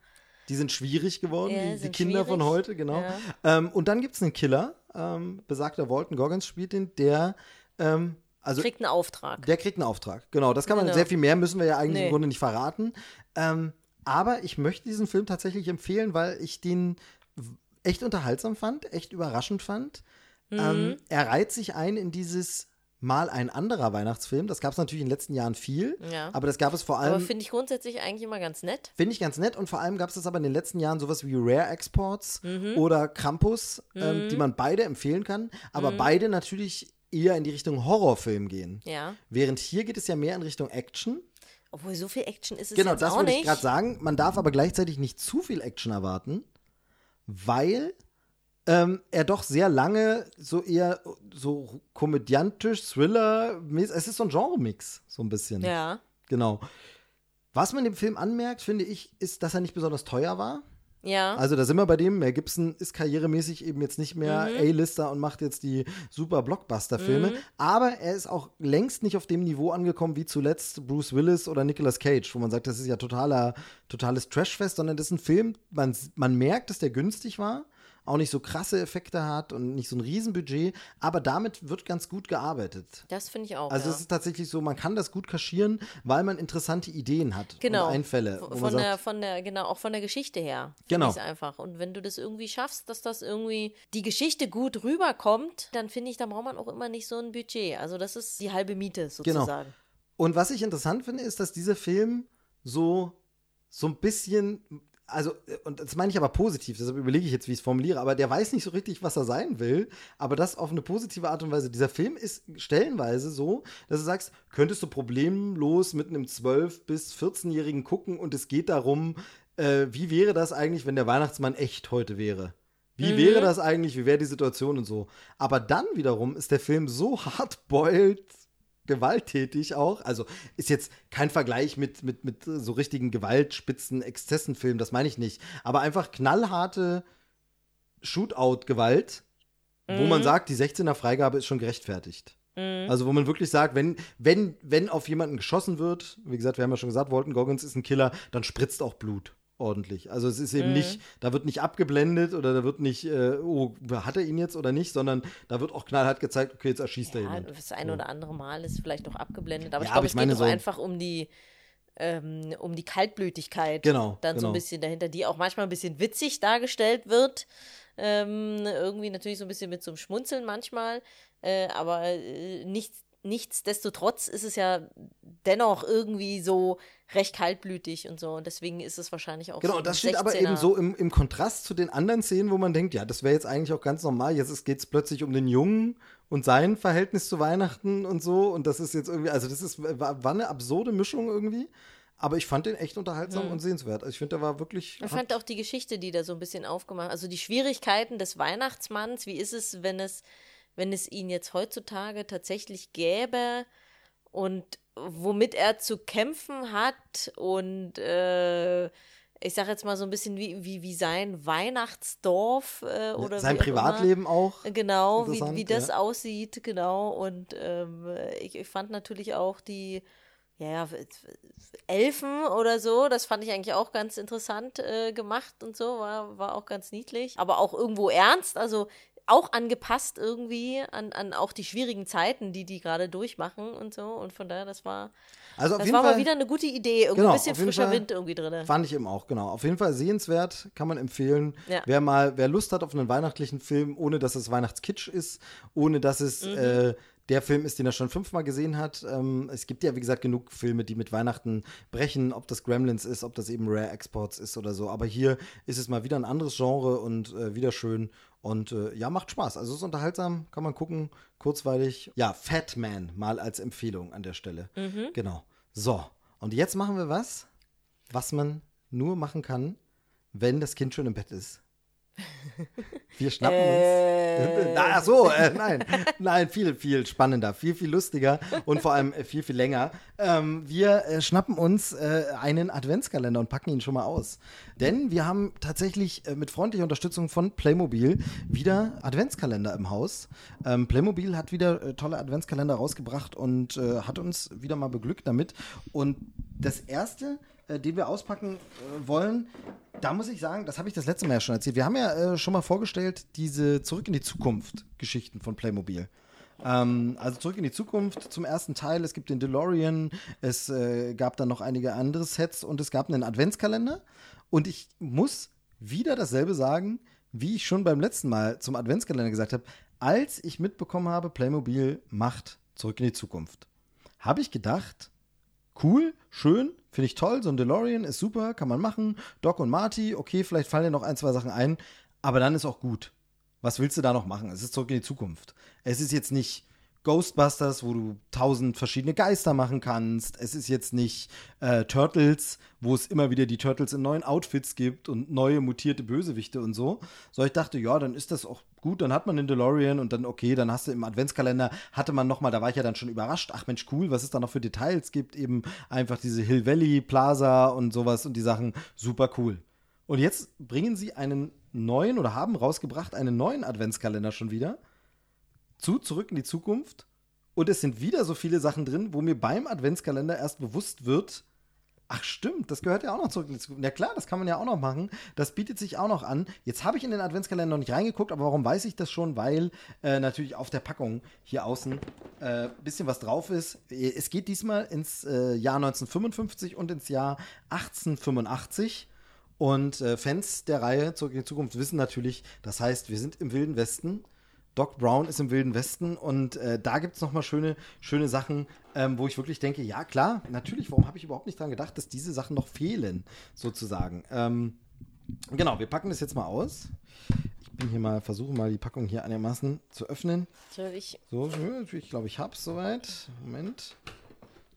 Die sind schwierig geworden, Ja, die, die Kinder von schwierig. heute, genau. Ja. Ähm, und dann gibt es einen Killer, ähm, besagter Walton Goggins spielt den, der, ähm, also Kriegt einen Auftrag. der kriegt einen Auftrag. Genau, das kann man, Genau. sehr viel mehr müssen wir ja eigentlich Nee. im Grunde nicht verraten. Ähm, aber ich möchte diesen Film tatsächlich empfehlen, weil ich den echt unterhaltsam fand, echt überraschend fand. Mhm. Ähm, er reiht sich ein in dieses Mal ein anderer Weihnachtsfilm. Das gab es natürlich in den letzten Jahren viel, Ja. aber das gab es vor Aber allem finde ich grundsätzlich eigentlich immer ganz nett. Finde ich ganz nett und vor allem gab es das aber in den letzten Jahren sowas wie Rare Exports Mhm. oder Krampus, ähm, die man beide empfehlen kann, aber Mhm. beide natürlich eher in die Richtung Horrorfilm gehen. Ja. Während hier geht es ja mehr in Richtung Action. Obwohl so viel Action ist es Genau, jetzt das auch wollte ich nicht. gerade sagen. Man darf aber gleichzeitig nicht zu viel Action erwarten, weil ähm, er doch sehr lange so eher so komödiantisch, Thriller, es ist so ein Genre-Mix, so ein bisschen. Ja. Genau. Was man dem Film anmerkt, finde ich, ist, dass er nicht besonders teuer war. Ja. Also da sind wir bei dem, Mel Gibson ist karrieremäßig eben jetzt nicht mehr Mhm. A-Lister und macht jetzt die super Blockbuster-Filme, aber er ist auch längst nicht auf dem Niveau angekommen wie zuletzt Bruce Willis oder Nicolas Cage, wo man sagt, das ist ja totaler, totales Trashfest, sondern das ist ein Film, man, man merkt, dass der günstig war, auch nicht so krasse Effekte hat und nicht so ein Riesenbudget, aber damit wird ganz gut gearbeitet. das finde ich auch. Also ja. es ist tatsächlich so, man kann das gut kaschieren, weil man interessante Ideen hat Genau. und Einfälle. Von man sagt, der, von der, genau, auch von der Geschichte her. Genau. ich's einfach. Und wenn du das irgendwie schaffst, dass das irgendwie die Geschichte gut rüberkommt, dann finde ich, da braucht man auch immer nicht so ein Budget. Also das ist die halbe Miete Genau. sozusagen. Und was ich interessant finde, ist, dass dieser Film so, so ein bisschen, also, äh, und das meine ich aber positiv, deshalb überlege ich jetzt, wie ich es formuliere, aber der weiß nicht so richtig, was er sein will, aber das auf eine positive Art und Weise. Dieser Film ist stellenweise so, dass du sagst, könntest du problemlos mit einem 12- bis 14-Jährigen gucken und es geht darum, äh, wie wäre das eigentlich, wenn der Weihnachtsmann echt heute wäre? Wie wäre das eigentlich? Wie wäre die Situation und so? Aber dann wiederum ist der Film so hardboiled gewalttätig auch. Also ist jetzt kein Vergleich mit, mit, mit so richtigen Gewaltspitzen, Exzessenfilmen, das meine ich nicht. Aber einfach knallharte Shootout-Gewalt, wo man sagt, die 16er Freigabe ist schon gerechtfertigt. Also wo man wirklich sagt, wenn, wenn, wenn auf jemanden geschossen wird, wie gesagt, wir haben ja schon gesagt, Walton Goggins ist ein Killer, dann spritzt auch Blut ordentlich. Also es ist eben nicht, da wird nicht abgeblendet oder da wird nicht, äh, oh, hat er ihn jetzt oder nicht, sondern da wird auch knallhart gezeigt, okay, jetzt erschießt er Ja, jemand. das ein oder andere Mal ist vielleicht auch abgeblendet, aber Ja, ich glaube, es geht so- einfach um die ähm, um die Kaltblütigkeit Genau, dann so ein genau. bisschen dahinter, die auch manchmal ein bisschen witzig dargestellt wird. Ähm, irgendwie natürlich so ein bisschen mit so einem Schmunzeln manchmal, äh, aber äh, nichts, nichtsdestotrotz ist es ja dennoch irgendwie so recht kaltblütig und so. Und deswegen ist es wahrscheinlich auch Genau, so. das steht aber 16er. eben so im, im Kontrast zu den anderen Szenen, wo man denkt, ja, das wäre jetzt eigentlich auch ganz normal. Jetzt geht es plötzlich um den Jungen und sein Verhältnis zu Weihnachten und so. Und das ist jetzt irgendwie, also das ist, war, war eine absurde Mischung irgendwie. Aber ich fand den echt unterhaltsam und sehenswert. Also ich finde, der war wirklich. Ich fand auch die Geschichte, die da so ein bisschen aufgemacht, also die Schwierigkeiten des Weihnachtsmanns, wie ist es, wenn es, wenn es ihn jetzt heutzutage tatsächlich gäbe und womit er zu kämpfen hat und äh, ich sag jetzt mal so ein bisschen wie, wie, wie sein Weihnachtsdorf äh, oder sein Privatleben auch. Genau, wie, wie das ja. aussieht, genau. Und ähm, ich, ich fand natürlich auch die ja, ja, Elfen oder so, das fand ich eigentlich auch ganz interessant äh, gemacht und so, war, war auch ganz niedlich. Aber auch irgendwo ernst, also auch angepasst irgendwie an, an auch die schwierigen Zeiten, die die gerade durchmachen und so. Und von daher, das war, Also das war Fall mal wieder eine gute Idee. Irgendwie Genau, ein bisschen frischer Fall Wind irgendwie drin. Fand ich eben auch, genau. Auf jeden Fall sehenswert, kann man empfehlen. Ja. Wer mal, wer Lust hat auf einen weihnachtlichen Film, ohne dass es Weihnachtskitsch ist, ohne dass es Mhm. äh, der Film ist, den er schon fünfmal gesehen hat. Ähm, es gibt ja, wie gesagt, genug Filme, die mit Weihnachten brechen, ob das Gremlins ist, ob das eben Rare Exports ist oder so. Aber hier ist es mal wieder ein anderes Genre und äh, wieder schön. Und äh, ja, macht Spaß. Also es ist unterhaltsam, kann man gucken, kurzweilig. Ja, Fat Man mal als Empfehlung an der Stelle. Mhm. Genau. So, und jetzt machen wir was, was man nur machen kann, wenn das Kind schon im Bett ist. Wir schnappen uns. Na, ach so, äh, nein, nein, viel, viel spannender, viel, viel lustiger und vor allem äh, viel, viel länger. Ähm, wir äh, schnappen uns äh, einen Adventskalender und packen ihn schon mal aus. Denn wir haben tatsächlich äh, mit freundlicher Unterstützung von Playmobil wieder Adventskalender im Haus. Ähm, Playmobil hat wieder äh, tolle Adventskalender rausgebracht und äh, hat uns wieder mal beglückt damit. Und das erste, äh, den wir auspacken äh, wollen, da muss ich sagen, das habe ich das letzte Mal ja schon erzählt. Wir haben ja äh, schon mal vorgestellt, diese Zurück in die Zukunft Geschichten von Playmobil. Ähm, also zurück in die Zukunft zum ersten Teil. Es gibt den DeLorean, es äh, gab dann noch einige andere Sets und es gab einen Adventskalender. Und ich muss wieder dasselbe sagen, wie ich schon beim letzten Mal zum Adventskalender gesagt habe, als ich mitbekommen habe, Playmobil macht zurück in die Zukunft. Habe ich gedacht, cool, schön, finde ich toll. So ein DeLorean ist super, kann man machen. Doc und Marty, okay, vielleicht fallen dir noch ein, zwei Sachen ein, aber dann ist auch gut. Was willst du da noch machen? Es ist zurück in die Zukunft. Es ist jetzt nicht Ghostbusters, wo du tausend verschiedene Geister machen kannst. Es ist jetzt nicht äh, Turtles, wo es immer wieder die Turtles in neuen Outfits gibt und neue mutierte Bösewichte und so. So, ich dachte, ja, dann ist das auch gut. Dann hat man den DeLorean und dann, okay, dann hast du im Adventskalender, hatte man nochmal, da war ich ja dann schon überrascht. Ach Mensch, cool, was es da noch für Details gibt. Eben einfach diese Hill Valley Plaza und sowas und die Sachen. Super cool. Und jetzt bringen sie einen neuen oder haben rausgebracht einen neuen Adventskalender schon wieder zu Zurück in die Zukunft. Und es sind wieder so viele Sachen drin, wo mir beim Adventskalender erst bewusst wird, ach stimmt, das gehört ja auch noch zurück in die Zukunft. Ja klar, das kann man ja auch noch machen. Das bietet sich auch noch an. Jetzt habe ich in den Adventskalender noch nicht reingeguckt, aber warum weiß ich das schon? Weil äh, natürlich auf der Packung hier außen ein äh, bisschen was drauf ist. Es geht diesmal ins äh, Jahr 1955 und ins Jahr 1885. Und äh, Fans der Reihe Zurück in die Zukunft wissen natürlich, das heißt, wir sind im Wilden Westen. Doc Brown ist im Wilden Westen und äh, da gibt es nochmal schöne, schöne Sachen, ähm, wo ich wirklich denke, ja klar, natürlich, warum habe ich überhaupt nicht dran gedacht, dass diese Sachen noch fehlen, sozusagen. Ähm, genau, wir packen das jetzt mal aus. Ich bin hier mal, versuche mal die Packung hier einigermaßen zu öffnen. Soll ich So, ich glaube, ich hab's soweit. Moment.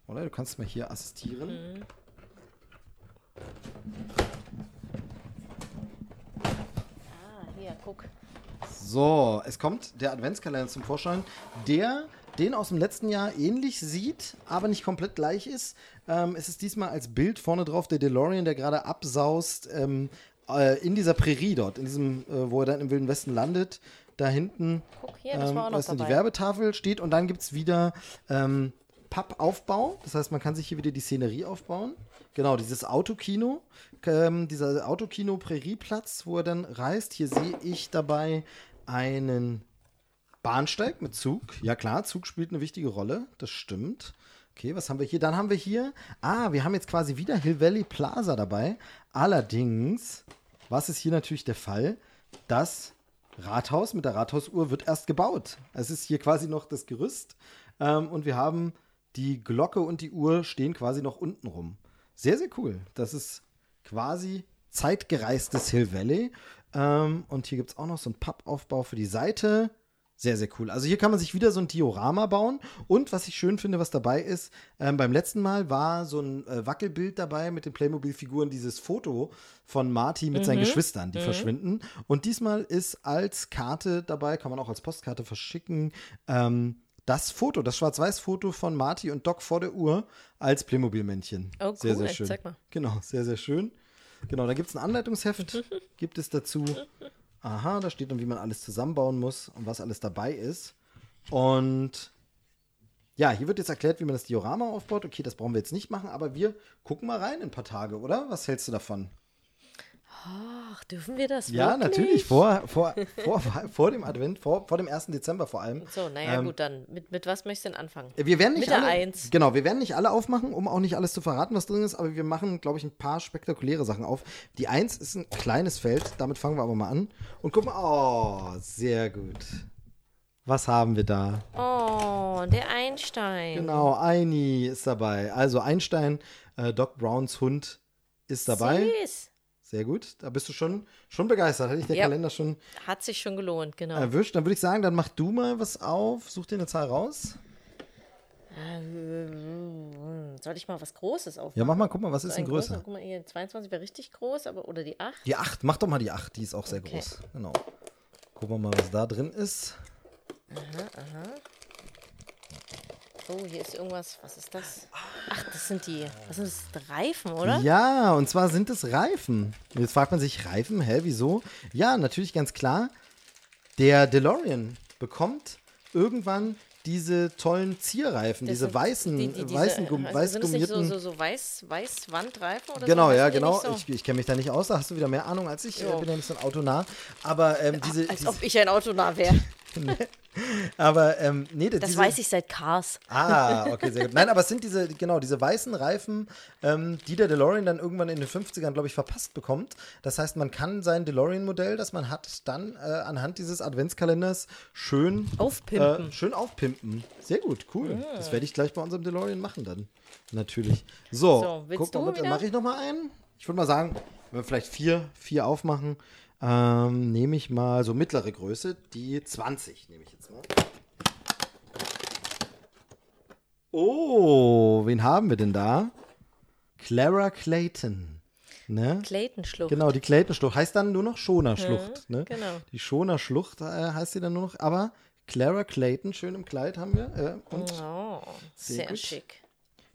Oder du kannst mir hier assistieren. Ah, hier, guck. So, es kommt der Adventskalender zum Vorschein, der den aus dem letzten Jahr ähnlich sieht, aber nicht komplett gleich ist. Ähm, es ist diesmal als Bild vorne drauf der DeLorean, der gerade absaust ähm, äh, in dieser Prärie dort, in diesem, äh, wo er dann im Wilden Westen landet. Da hinten Guck, hier, das war auch noch du, die dabei. Werbetafel steht und dann gibt es wieder ähm, Pappaufbau. Das heißt, man kann sich hier wieder die Szenerie aufbauen. Genau, dieses Autokino, ähm, dieser Autokino-Prärieplatz, wo er dann reist. Hier sehe ich dabei einen Bahnsteig mit Zug. Ja klar, Zug spielt eine wichtige Rolle, das stimmt. Okay, was haben wir hier? Dann haben wir hier, ah, wir haben jetzt quasi wieder Hill Valley Plaza dabei. Allerdings, was ist hier natürlich der Fall? Das Rathaus mit der Rathausuhr wird erst gebaut. Es ist hier quasi noch das Gerüst ähm, und wir haben die Glocke und die Uhr stehen quasi noch unten rum. Sehr, sehr cool. Das ist quasi zeitgereistes Hill Valley. Ähm, und hier gibt es auch noch so einen Pappaufbau für die Seite. Sehr, sehr cool. Also hier kann man sich wieder so ein Diorama bauen. Und was ich schön finde, was dabei ist, ähm, beim letzten Mal war so ein äh, Wackelbild dabei mit den Playmobil-Figuren, dieses Foto von Marty mit mhm. seinen Geschwistern, die mhm. verschwinden. Und diesmal ist als Karte dabei, kann man auch als Postkarte verschicken, ähm, das Foto, das Schwarz-Weiß-Foto von Marty und Doc vor der Uhr als Playmobil-Männchen. Oh, cool. Sehr, sehr schön. Zeig mal. Genau, sehr, sehr schön. Genau, da gibt es ein Anleitungsheft, [laughs] gibt es dazu. Aha, da steht dann, wie man alles zusammenbauen muss und was alles dabei ist. Und ja, hier wird jetzt erklärt, wie man das Diorama aufbaut. Okay, das brauchen wir jetzt nicht machen, aber wir gucken mal rein in ein paar Tage, oder? Was hältst du davon? Ach, dürfen wir das Ja, wirklich? natürlich, vor, vor, vor, [laughs] vor dem Advent, vor, vor dem 1. Dezember vor allem. So, naja, ähm, gut, dann. Mit, mit was möchtest du denn anfangen? Wir werden nicht mit alle, der 1. Genau, wir werden nicht alle aufmachen, um auch nicht alles zu verraten, was drin ist, aber wir machen, glaube ich, ein paar spektakuläre Sachen auf. Die 1 ist ein kleines Feld, damit fangen wir aber mal an. Und guck mal, oh, sehr gut. Was haben wir da? Oh, der Einstein. Genau, Eini ist dabei. Also Einstein, äh, Doc Browns Hund ist dabei. Süß. Sehr gut. Da bist du schon, schon begeistert. Hätte ich den Ja. Kalender schon Hat sich schon gelohnt, genau. erwischt. Dann würde ich sagen, dann mach du mal was auf. Such dir eine Zahl raus. Ähm, Soll ich mal was Großes aufmachen? Ja, mach mal, guck mal, was ist Ein denn größer? großer- Guck mal, hier 22 wäre richtig groß, aber oder die 8. Die 8. Mach doch mal die 8. Die ist auch sehr Okay. groß. Genau. Gucken wir mal, was da drin ist. So, hier ist irgendwas. Was ist das? Ach, das sind die. Was sind das? Reifen, oder? Ja, und zwar sind es Reifen. Jetzt fragt man sich, Reifen? Hä, wieso? Ja, natürlich ganz klar. Der DeLorean bekommt irgendwann diese tollen Zierreifen, Das diese weißen, die- die- diese- weißen, Gum- also weiß sind das nicht gummierten. so, so, so weiß, Weißwandreifen oder Genau, so? ja, die genau. So? Ich, ich kenne mich da nicht aus, da hast du wieder mehr Ahnung als ich. Ich bin ja ein Autonah. Aber ähm, diese, Als diese ob ich ein Autonah wäre. [laughs] [laughs] aber ähm, nee, Das diese, weiß ich seit Cars. Ah, okay, sehr gut. Nein, aber es sind diese, [laughs] genau, diese weißen Reifen, ähm, die der DeLorean dann irgendwann in den 50ern, glaube ich, verpasst bekommt. Das heißt, man kann sein DeLorean-Modell, das man hat, dann äh, anhand dieses Adventskalenders schön Aufpimpen. Äh, schön aufpimpen. Sehr gut, cool. Das werde ich gleich bei unserem DeLorean machen dann. Natürlich. So, So, guck mal, mache ich noch mal einen. Ich würde mal sagen, wenn wir vielleicht vier, vier aufmachen, ähm, nehme ich mal so mittlere Größe, die 20 nehme ich jetzt mal. Oh, wen haben wir denn da? Clara Clayton. Ne? Clayton-Schlucht. Genau, die Clayton-Schlucht heißt dann nur noch Schoner-Schlucht. ne? genau. Die Schoner-Schlucht äh, heißt sie dann nur noch. Aber Clara Clayton, schön im Kleid haben wir. Äh, und Oh, Sehr sehr schick.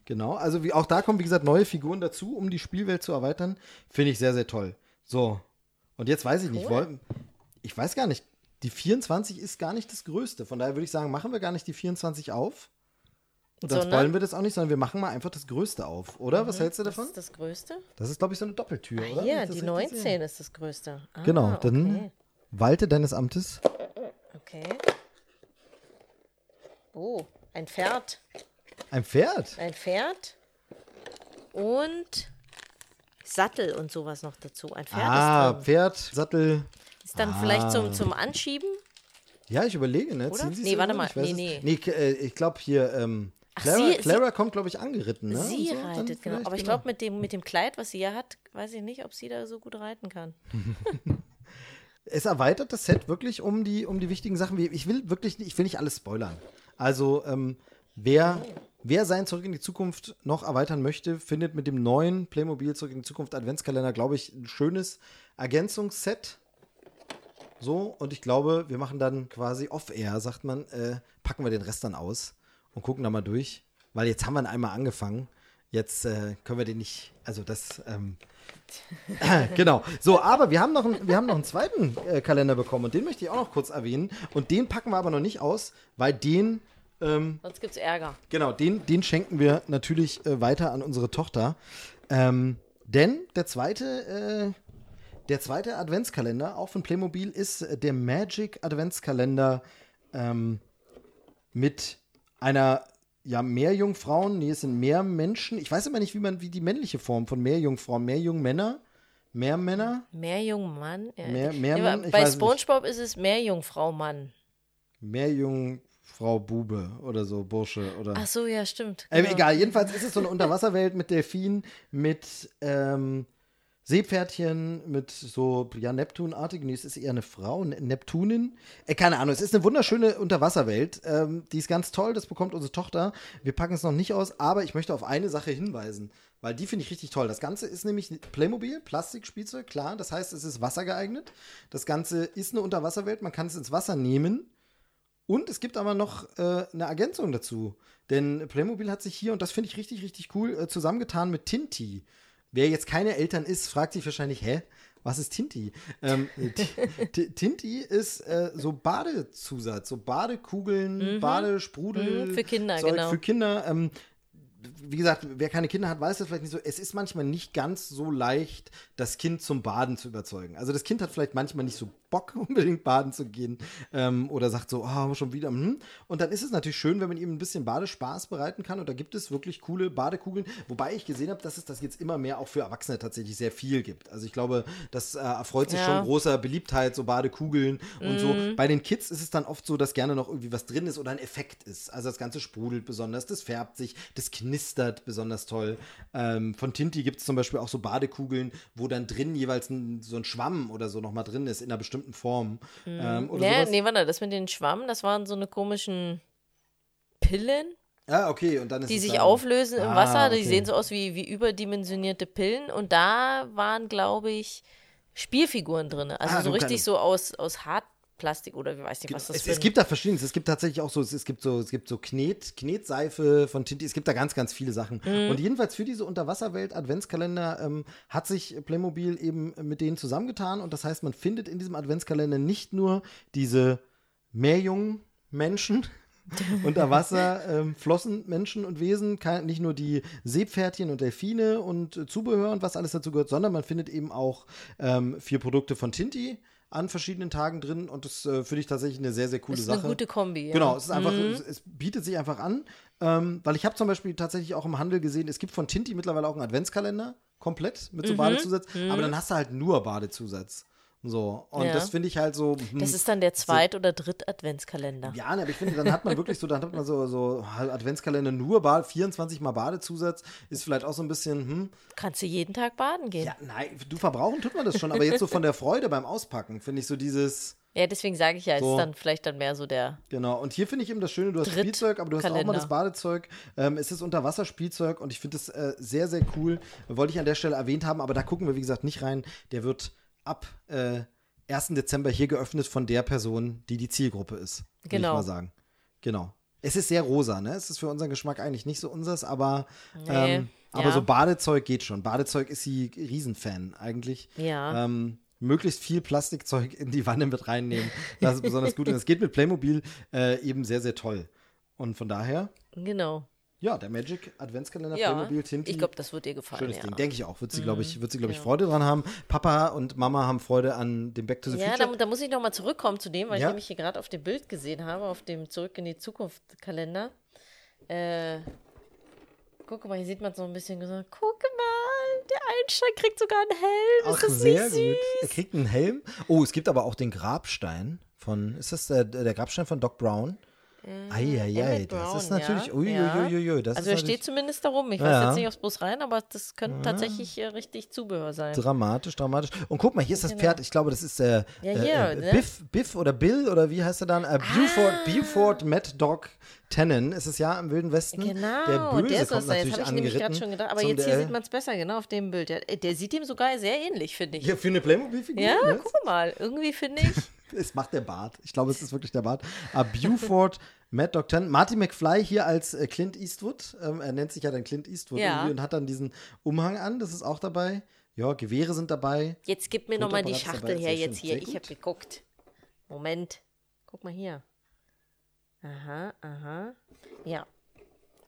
genau, also wie, auch da kommen, wie gesagt, neue Figuren dazu, um die Spielwelt zu erweitern. Finde ich sehr, sehr toll. So, und jetzt weiß ich nicht, Cool. wollen, ich weiß gar nicht, die 24 ist gar nicht das Größte. Von daher würde ich sagen, machen wir gar nicht die 24 auf. Und dann Sondern? spoilen wir das auch nicht, sondern wir machen mal einfach das Größte auf, oder? Was hältst du Das davon? ist das Größte? Das ist, glaube ich, so eine Doppeltür, oder? Ja, das die richtig 19 sehe. ist das Größte. Ah, Genau, dann Okay. walte deines Amtes. okay. Oh, ein Pferd. Ein Pferd. Ein Pferd. Und Sattel und sowas noch dazu. Ein Pferd ah, ist drin. Pferd, Sattel. Ist dann Ah. vielleicht zum, zum Anschieben? Ja, ich überlege, ne? Oder? Sie Nee, warte mal. Nee, nee. Nee, äh, ich glaube hier, ähm, Ach, Clara, sie- Clara kommt, glaube ich, angeritten, ne? Sie so, reitet, genau. Aber ich glaube, mit dem, mit dem Kleid, was sie ja hat, weiß ich nicht, ob sie da so gut reiten kann. [laughs] Es erweitert das Set wirklich um die, um die wichtigen Sachen. Ich will wirklich, nicht- ich will nicht alles spoilern. Also, ähm, wer, wer sein Zurück in die Zukunft noch erweitern möchte, findet mit dem neuen Playmobil Zurück in die Zukunft Adventskalender, glaube ich, ein schönes Ergänzungsset. So, und ich glaube, wir machen dann quasi off-air, sagt man, äh, packen wir den Rest dann aus und gucken da mal durch. Weil jetzt haben wir ihn einmal angefangen. Jetzt äh, können wir den nicht, also das, ähm, [laughs] genau. So, aber wir haben noch, einen, wir haben noch einen zweiten äh, Kalender bekommen und den möchte ich auch noch kurz erwähnen. Und den packen wir aber noch nicht aus, weil den, ähm, Sonst gibt's Ärger. genau, den, den schenken wir natürlich äh, weiter an unsere Tochter. Ähm, denn der zweite, äh, der zweite Adventskalender, auch von Playmobil, ist äh, der Magic Adventskalender ähm, mit einer ja, Meerjungfrauen, nee, es sind mehr Menschen. Ich weiß immer nicht, wie man, wie die männliche Form von Meerjungfrauen, Meerjungmänner, Meermänner, Meerjungmann. Ja. Mehr- Ja, Meermann? aber Ich bei weiß nicht. SpongeBob ist es Meerjungfrau Mann. Meerjung, Frau Bube oder so, Bursche oder. Ach so, ja, stimmt. Ähm, genau. egal, jedenfalls ist es so eine Unterwasserwelt mit Delfinen, mit ähm, Seepferdchen, mit so, ja, Neptunartigen. Nee, es ist eher eine Frau, ne Neptunin. Äh, keine Ahnung, es ist eine wunderschöne Unterwasserwelt. Ähm, die ist ganz toll, das bekommt unsere Tochter. Wir packen es noch nicht aus, aber ich möchte auf eine Sache hinweisen, weil die finde ich richtig toll. Das Ganze ist nämlich Playmobil, Plastikspielzeug, klar. Das heißt, es ist wassergeeignet. Das Ganze ist eine Unterwasserwelt, man kann es ins Wasser nehmen. Und es gibt aber noch äh, eine Ergänzung dazu. Denn Playmobil hat sich hier, und das finde ich richtig, richtig cool, äh, zusammengetan mit Tinti. Wer jetzt keine Eltern ist, fragt sich wahrscheinlich, hä? Was ist Tinti? Ähm, [laughs] Tinti ist äh, so Badezusatz, so Badekugeln, Badesprudel. Mhm, für Kinder, Zeug genau. Für Kinder. Ähm, wie gesagt, wer keine Kinder hat, weiß das vielleicht nicht so. Es ist manchmal nicht ganz so leicht, das Kind zum Baden zu überzeugen. Also das Kind hat vielleicht manchmal nicht so Bock, [laughs] unbedingt baden zu gehen. Ähm, oder sagt so, oh, schon wieder. Hm. Und dann ist es natürlich schön, wenn man ihm ein bisschen Badespaß bereiten kann. Und da gibt es wirklich coole Badekugeln. Wobei ich gesehen habe, dass es das jetzt immer mehr auch für Erwachsene tatsächlich sehr viel gibt. Also ich glaube, das äh, erfreut sich Ja. schon großer Beliebtheit, so Badekugeln und so. Bei den Kids ist es dann oft so, dass gerne noch irgendwie was drin ist oder ein Effekt ist. Also das Ganze sprudelt besonders, das färbt sich, das knistert besonders toll. Ähm, von Tinti gibt es zum Beispiel auch so Badekugeln, wo dann drin jeweils ein, so ein Schwamm oder so nochmal drin ist, in einer bestimmten Form. Ähm, oder Nee, sowas. nee, warte, das mit den Schwamm, das waren so eine komischen Pillen, Ah, okay, und dann ist die sich dann, auflösen im Ah, Wasser. Die okay. sehen so aus wie, wie überdimensionierte Pillen. Und da waren, glaube ich, Spielfiguren drin. Also Ah, so so richtig so aus, aus Hartplastik oder wie weiß nicht, was das es, für es ein- gibt da verschiedenes. Es gibt tatsächlich auch so, es, es gibt so, es gibt so Knet, Knetseife von Tinti. Es gibt da ganz, ganz viele Sachen. Mhm. Und jedenfalls für diese Unterwasserwelt Adventskalender ähm, hat sich Playmobil eben mit denen zusammengetan. Und das heißt, man findet in diesem Adventskalender nicht nur diese Meerjungen Menschen. [laughs] unter Wasser ähm, flossen Menschen und Wesen, kein, nicht nur die Seepferdchen und Delfine und äh, Zubehör und was alles dazu gehört, sondern man findet eben auch ähm, vier Produkte von Tinti an verschiedenen Tagen drin und das äh, finde ich tatsächlich eine sehr, sehr coole ist Sache. eine gute Kombi. Ja. Genau, es ist einfach, es, es bietet sich einfach an, ähm, weil ich habe zum Beispiel tatsächlich auch im Handel gesehen, es gibt von Tinti mittlerweile auch einen Adventskalender, komplett mit Mhm, so Badezusatz, aber dann hast du halt nur Badezusatz. So, und Ja. das finde ich halt so. hm, Das ist dann der Zweit- oder Dritt-Adventskalender. ja, ne, aber ich finde, dann hat man wirklich so, dann hat man so, so halt Adventskalender nur Bad, 24 mal Badezusatz, ist vielleicht auch so ein bisschen, hm, Kannst du jeden Tag baden gehen. ja, nein, du verbrauchen tut man das schon, aber jetzt so von der Freude beim Auspacken, finde ich so dieses, Ja, deswegen sage ich ja, es So. ist dann vielleicht dann mehr so der. Genau, und hier finde ich eben das Schöne, du hast Dritt- Spielzeug, aber du hast auch mal Kalender. das Badezeug. Ähm, es ist Unterwasserspielzeug und ich finde es äh, sehr, sehr cool. Wollte ich an der Stelle erwähnt haben, aber da gucken wir, wie gesagt, nicht rein. Der wird ab äh, 1. Dezember hier geöffnet von der Person, die die Zielgruppe ist. Will Genau. Ich mal sagen. Genau. Es ist sehr rosa, ne? Es ist für unseren Geschmack eigentlich nicht so unseres, aber, Nee, ähm, aber ja. so Badezeug geht schon. Badezeug ist sie Riesenfan eigentlich. Ja. Ähm, möglichst viel Plastikzeug in die Wanne mit reinnehmen. Das ist besonders gut. Und es geht mit Playmobil äh, eben sehr, sehr toll. Und von daher, Genau. Ja, der Magic Adventskalender Ja, Playmobil Tinti. ich glaube, das wird dir gefallen. Schönes ja. Ding, denke ich auch. Wird sie, glaube ich, wird sie, glaube ich, ja. Freude dran haben. Papa und Mama haben Freude an dem Back to the Ja, Future. da, da muss ich noch mal zurückkommen zu dem, weil Ja. ich nämlich hier gerade auf dem Bild gesehen habe, auf dem Zurück in die Zukunft Kalender. Äh, guck mal, hier sieht man so ein bisschen gesagt, guck mal, der Einstein kriegt sogar einen Helm. Ach, ist das sehr nicht gut. süß? Er kriegt einen Helm. Oh, es gibt aber auch den Grabstein von, ist das der, der Grabstein von Doc Brown? Eieiei, das Brown, ist natürlich, ja, uiuiuiui, das Also er steht natürlich zumindest darum. Ich Ja, weiß ja. jetzt nicht aufs Bus rein, aber das könnte tatsächlich äh, richtig Zubehör sein. dramatisch, dramatisch. Und guck mal, hier ist das Genau. Pferd, ich glaube, das ist der Ja, äh, hier, äh, ne? Biff, Biff oder Bill oder wie heißt er dann? Äh, Buford, Ah. Buford Mad Dog Tannen ist es ja im Wilden Westen. Genau, der Böse der ist kommt da. Jetzt natürlich habe ich nämlich gerade schon gedacht. Aber jetzt hier sieht man es besser, genau auf dem Bild. Der, der sieht ihm sogar sehr ähnlich, finde ich. Ja, für eine Playmobil-Figur? Ja, ne? guck mal. Irgendwie finde ich. [laughs] Es macht der Bart. Ich glaube, es ist wirklich der Bart. Aber Buford, [laughs] Matt Dog Tannen. Marty McFly hier als äh, Clint Eastwood. Ähm, er nennt sich ja dann Clint Eastwood Ja. irgendwie und hat dann diesen Umhang an. Das ist auch dabei. Ja, Gewehre sind dabei. Jetzt gib mir nochmal die Schachtel her jetzt hier. Ich habe geguckt. Moment. Guck mal hier. Aha, aha. Ja.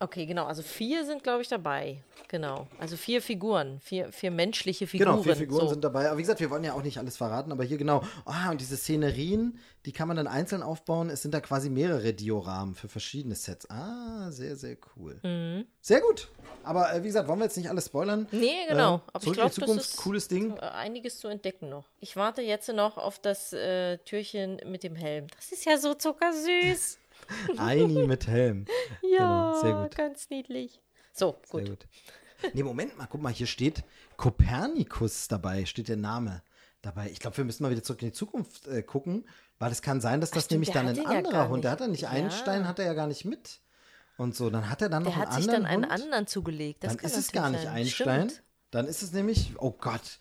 Okay, genau. Also vier sind, glaube ich, dabei. Genau. Also vier Figuren. Vier, vier menschliche Figuren. Genau, vier Figuren so. sind dabei. Aber wie gesagt, wir wollen ja auch nicht alles verraten, aber hier genau. Ah, und diese Szenerien, die kann man dann einzeln aufbauen. Es sind da quasi mehrere Dioramen für verschiedene Sets. Ah, sehr, sehr cool. Mhm. Sehr gut. Aber äh, wie gesagt, wollen wir jetzt nicht alles spoilern? Nee, genau. Äh, Aber ich glaube, das ist cooles Ding. äh, einiges zu entdecken noch. Ich warte jetzt noch auf das äh, Türchen mit dem Helm. Das ist ja so zuckersüß. [laughs] Eini mit Helm. Ja, Genau, sehr gut. ganz niedlich. So, gut. gut. Nee, Moment mal, guck mal, hier steht Kopernikus dabei, steht der Name dabei. Ich glaube, wir müssen mal wieder zurück in die Zukunft äh, gucken, weil es kann sein, dass das stimmt, nämlich der dann ein ja anderer gar Hund, der hat er nicht Ja. Einstein, hat er ja gar nicht mit. Und so, dann hat er dann noch Der hat einen sich dann anderen einen Hund. anderen zugelegt. Das dann ist es gar nicht sein. Einstein. Stimmt. Dann ist es nämlich, oh Gott,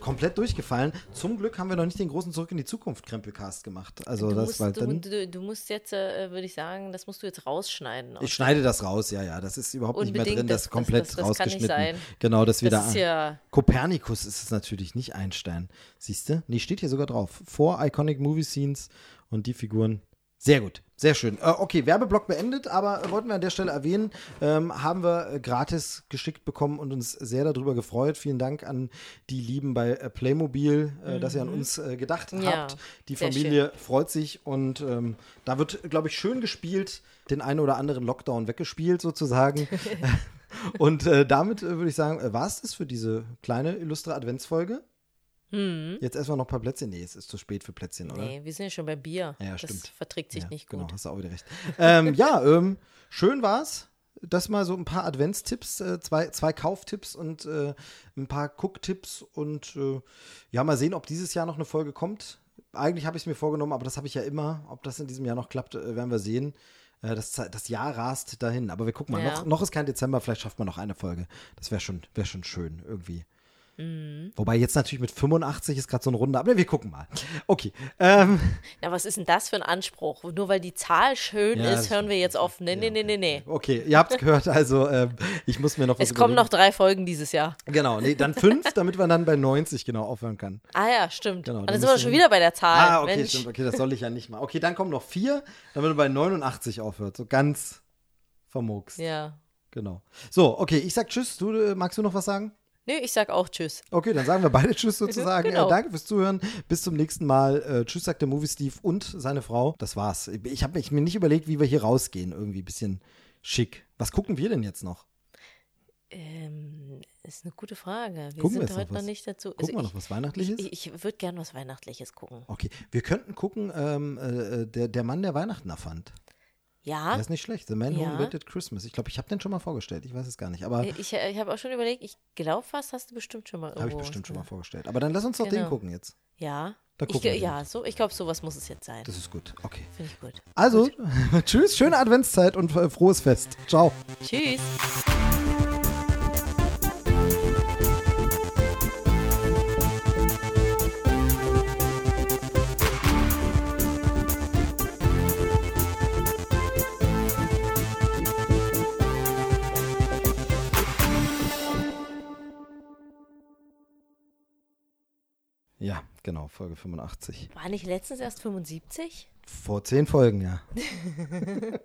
komplett durchgefallen. Zum Glück haben wir noch nicht den großen Zurück in die Zukunft Krempelcast gemacht. Also Du das musst, war dann. du, du musst jetzt, äh, würde ich sagen, das musst du jetzt rausschneiden. Ich schneide das raus, ja, ja. Das ist überhaupt nicht mehr drin. Das das- ist komplett das- das kann nicht rausgeschnitten. sein. Genau, das wieder. das ist ja, Kopernikus ist es natürlich, nicht Einstein. Siehst du? Nee, steht hier sogar drauf. Four Iconic Movie Scenes und die Figuren. Sehr gut, sehr schön. Äh, okay, Werbeblock beendet, aber wollten wir an der Stelle erwähnen, ähm, haben wir äh, gratis geschickt bekommen und uns sehr darüber gefreut. Vielen Dank an die Lieben bei äh, Playmobil, äh, dass ihr an uns äh, gedacht Mhm. Ja, habt. Die Familie freut sich und ähm, da wird, glaube ich, schön gespielt, den einen oder anderen Lockdown weggespielt sozusagen. [laughs] [laughs] und äh, damit würde ich sagen, war es das für diese kleine illustre Adventsfolge? Hm, Jetzt erstmal noch ein paar Plätzchen. Nee, es ist zu spät für Plätzchen, oder? nee, wir sind ja schon bei Bier. Ja, das stimmt. verträgt sich Ja, nicht Genau, gut. hast du auch wieder recht. ähm, ja, ähm, schön war's. Das mal so ein paar Adventstipps, äh, zwei, zwei Kauftipps und äh, ein paar Gucktipps und äh, ja, mal sehen, ob dieses Jahr noch eine Folge kommt. Eigentlich habe ich es mir vorgenommen, aber das habe ich ja immer. Ob das in diesem Jahr noch klappt, äh, werden wir sehen. Äh, das, das Jahr rast dahin. Aber wir gucken mal. Ja. Noch, noch ist kein Dezember, vielleicht schafft man noch eine Folge. Das wäre schon, wär schon schön irgendwie. Mhm. Wobei jetzt natürlich mit 85 ist gerade so ein Runde, aber wir gucken mal. Okay. Ähm, Na, was ist denn das für ein Anspruch? Nur weil die Zahl schön Ja, ist, hören wir jetzt auf. Nee, nee, nee, nee, nee. okay, ihr habt es gehört, also ähm, ich muss mir noch was Es kommen noch überlegen. drei Folgen dieses Jahr. Genau, nee, dann fünf, damit man dann bei 90 genau aufhören kann. Ah ja, stimmt. Genau, Und dann dann sind wir schon wieder bei der Zahl. Ah, okay, Mensch. stimmt, okay, das soll ich ja nicht mal. Okay, dann kommen noch vier, damit du bei 89 aufhört. So ganz vermurkst. Ja. Genau. So, okay, ich sag Tschüss. Du, äh, magst du noch was sagen? Nö, ich sag auch Tschüss. Okay, dann sagen wir beide Tschüss [laughs] sozusagen. Genau. Äh, danke fürs Zuhören. Bis zum nächsten Mal. Äh, tschüss, sagt der Movie Steve und seine Frau. Das war's. Ich habe mir nicht überlegt, wie wir hier rausgehen. Irgendwie ein bisschen schick. Was gucken wir denn jetzt noch? Ähm, ist eine gute Frage. Wir Gucken wir sind jetzt heute noch noch nicht dazu. Gucken wir ich, noch was Weihnachtliches? Ich, ich würde gern was Weihnachtliches gucken. Okay, wir könnten gucken, ähm, äh, der, der Mann, der Weihnachten erfand. Ja, Der ist nicht schlecht. The Man Who Ja. Invented Christmas. Ich glaube, ich habe den schon mal vorgestellt. Ich weiß es gar nicht. Aber ich, ich habe auch schon überlegt, ich glaube fast hast du bestimmt schon mal irgendwo. habe ich bestimmt schon mal vorgestellt. Aber dann lass uns doch den Genau. gucken jetzt. Ja. Da Ich, gucken wir ja, so, ich glaube, sowas muss es jetzt sein. Das ist gut. Okay. Finde ich gut. Also, [laughs] tschüss, schöne Adventszeit und äh, frohes Fest. Ciao. Tschüss. Genau, Folge 85. War nicht letztens erst 75? Vor zehn Folgen, ja. [laughs]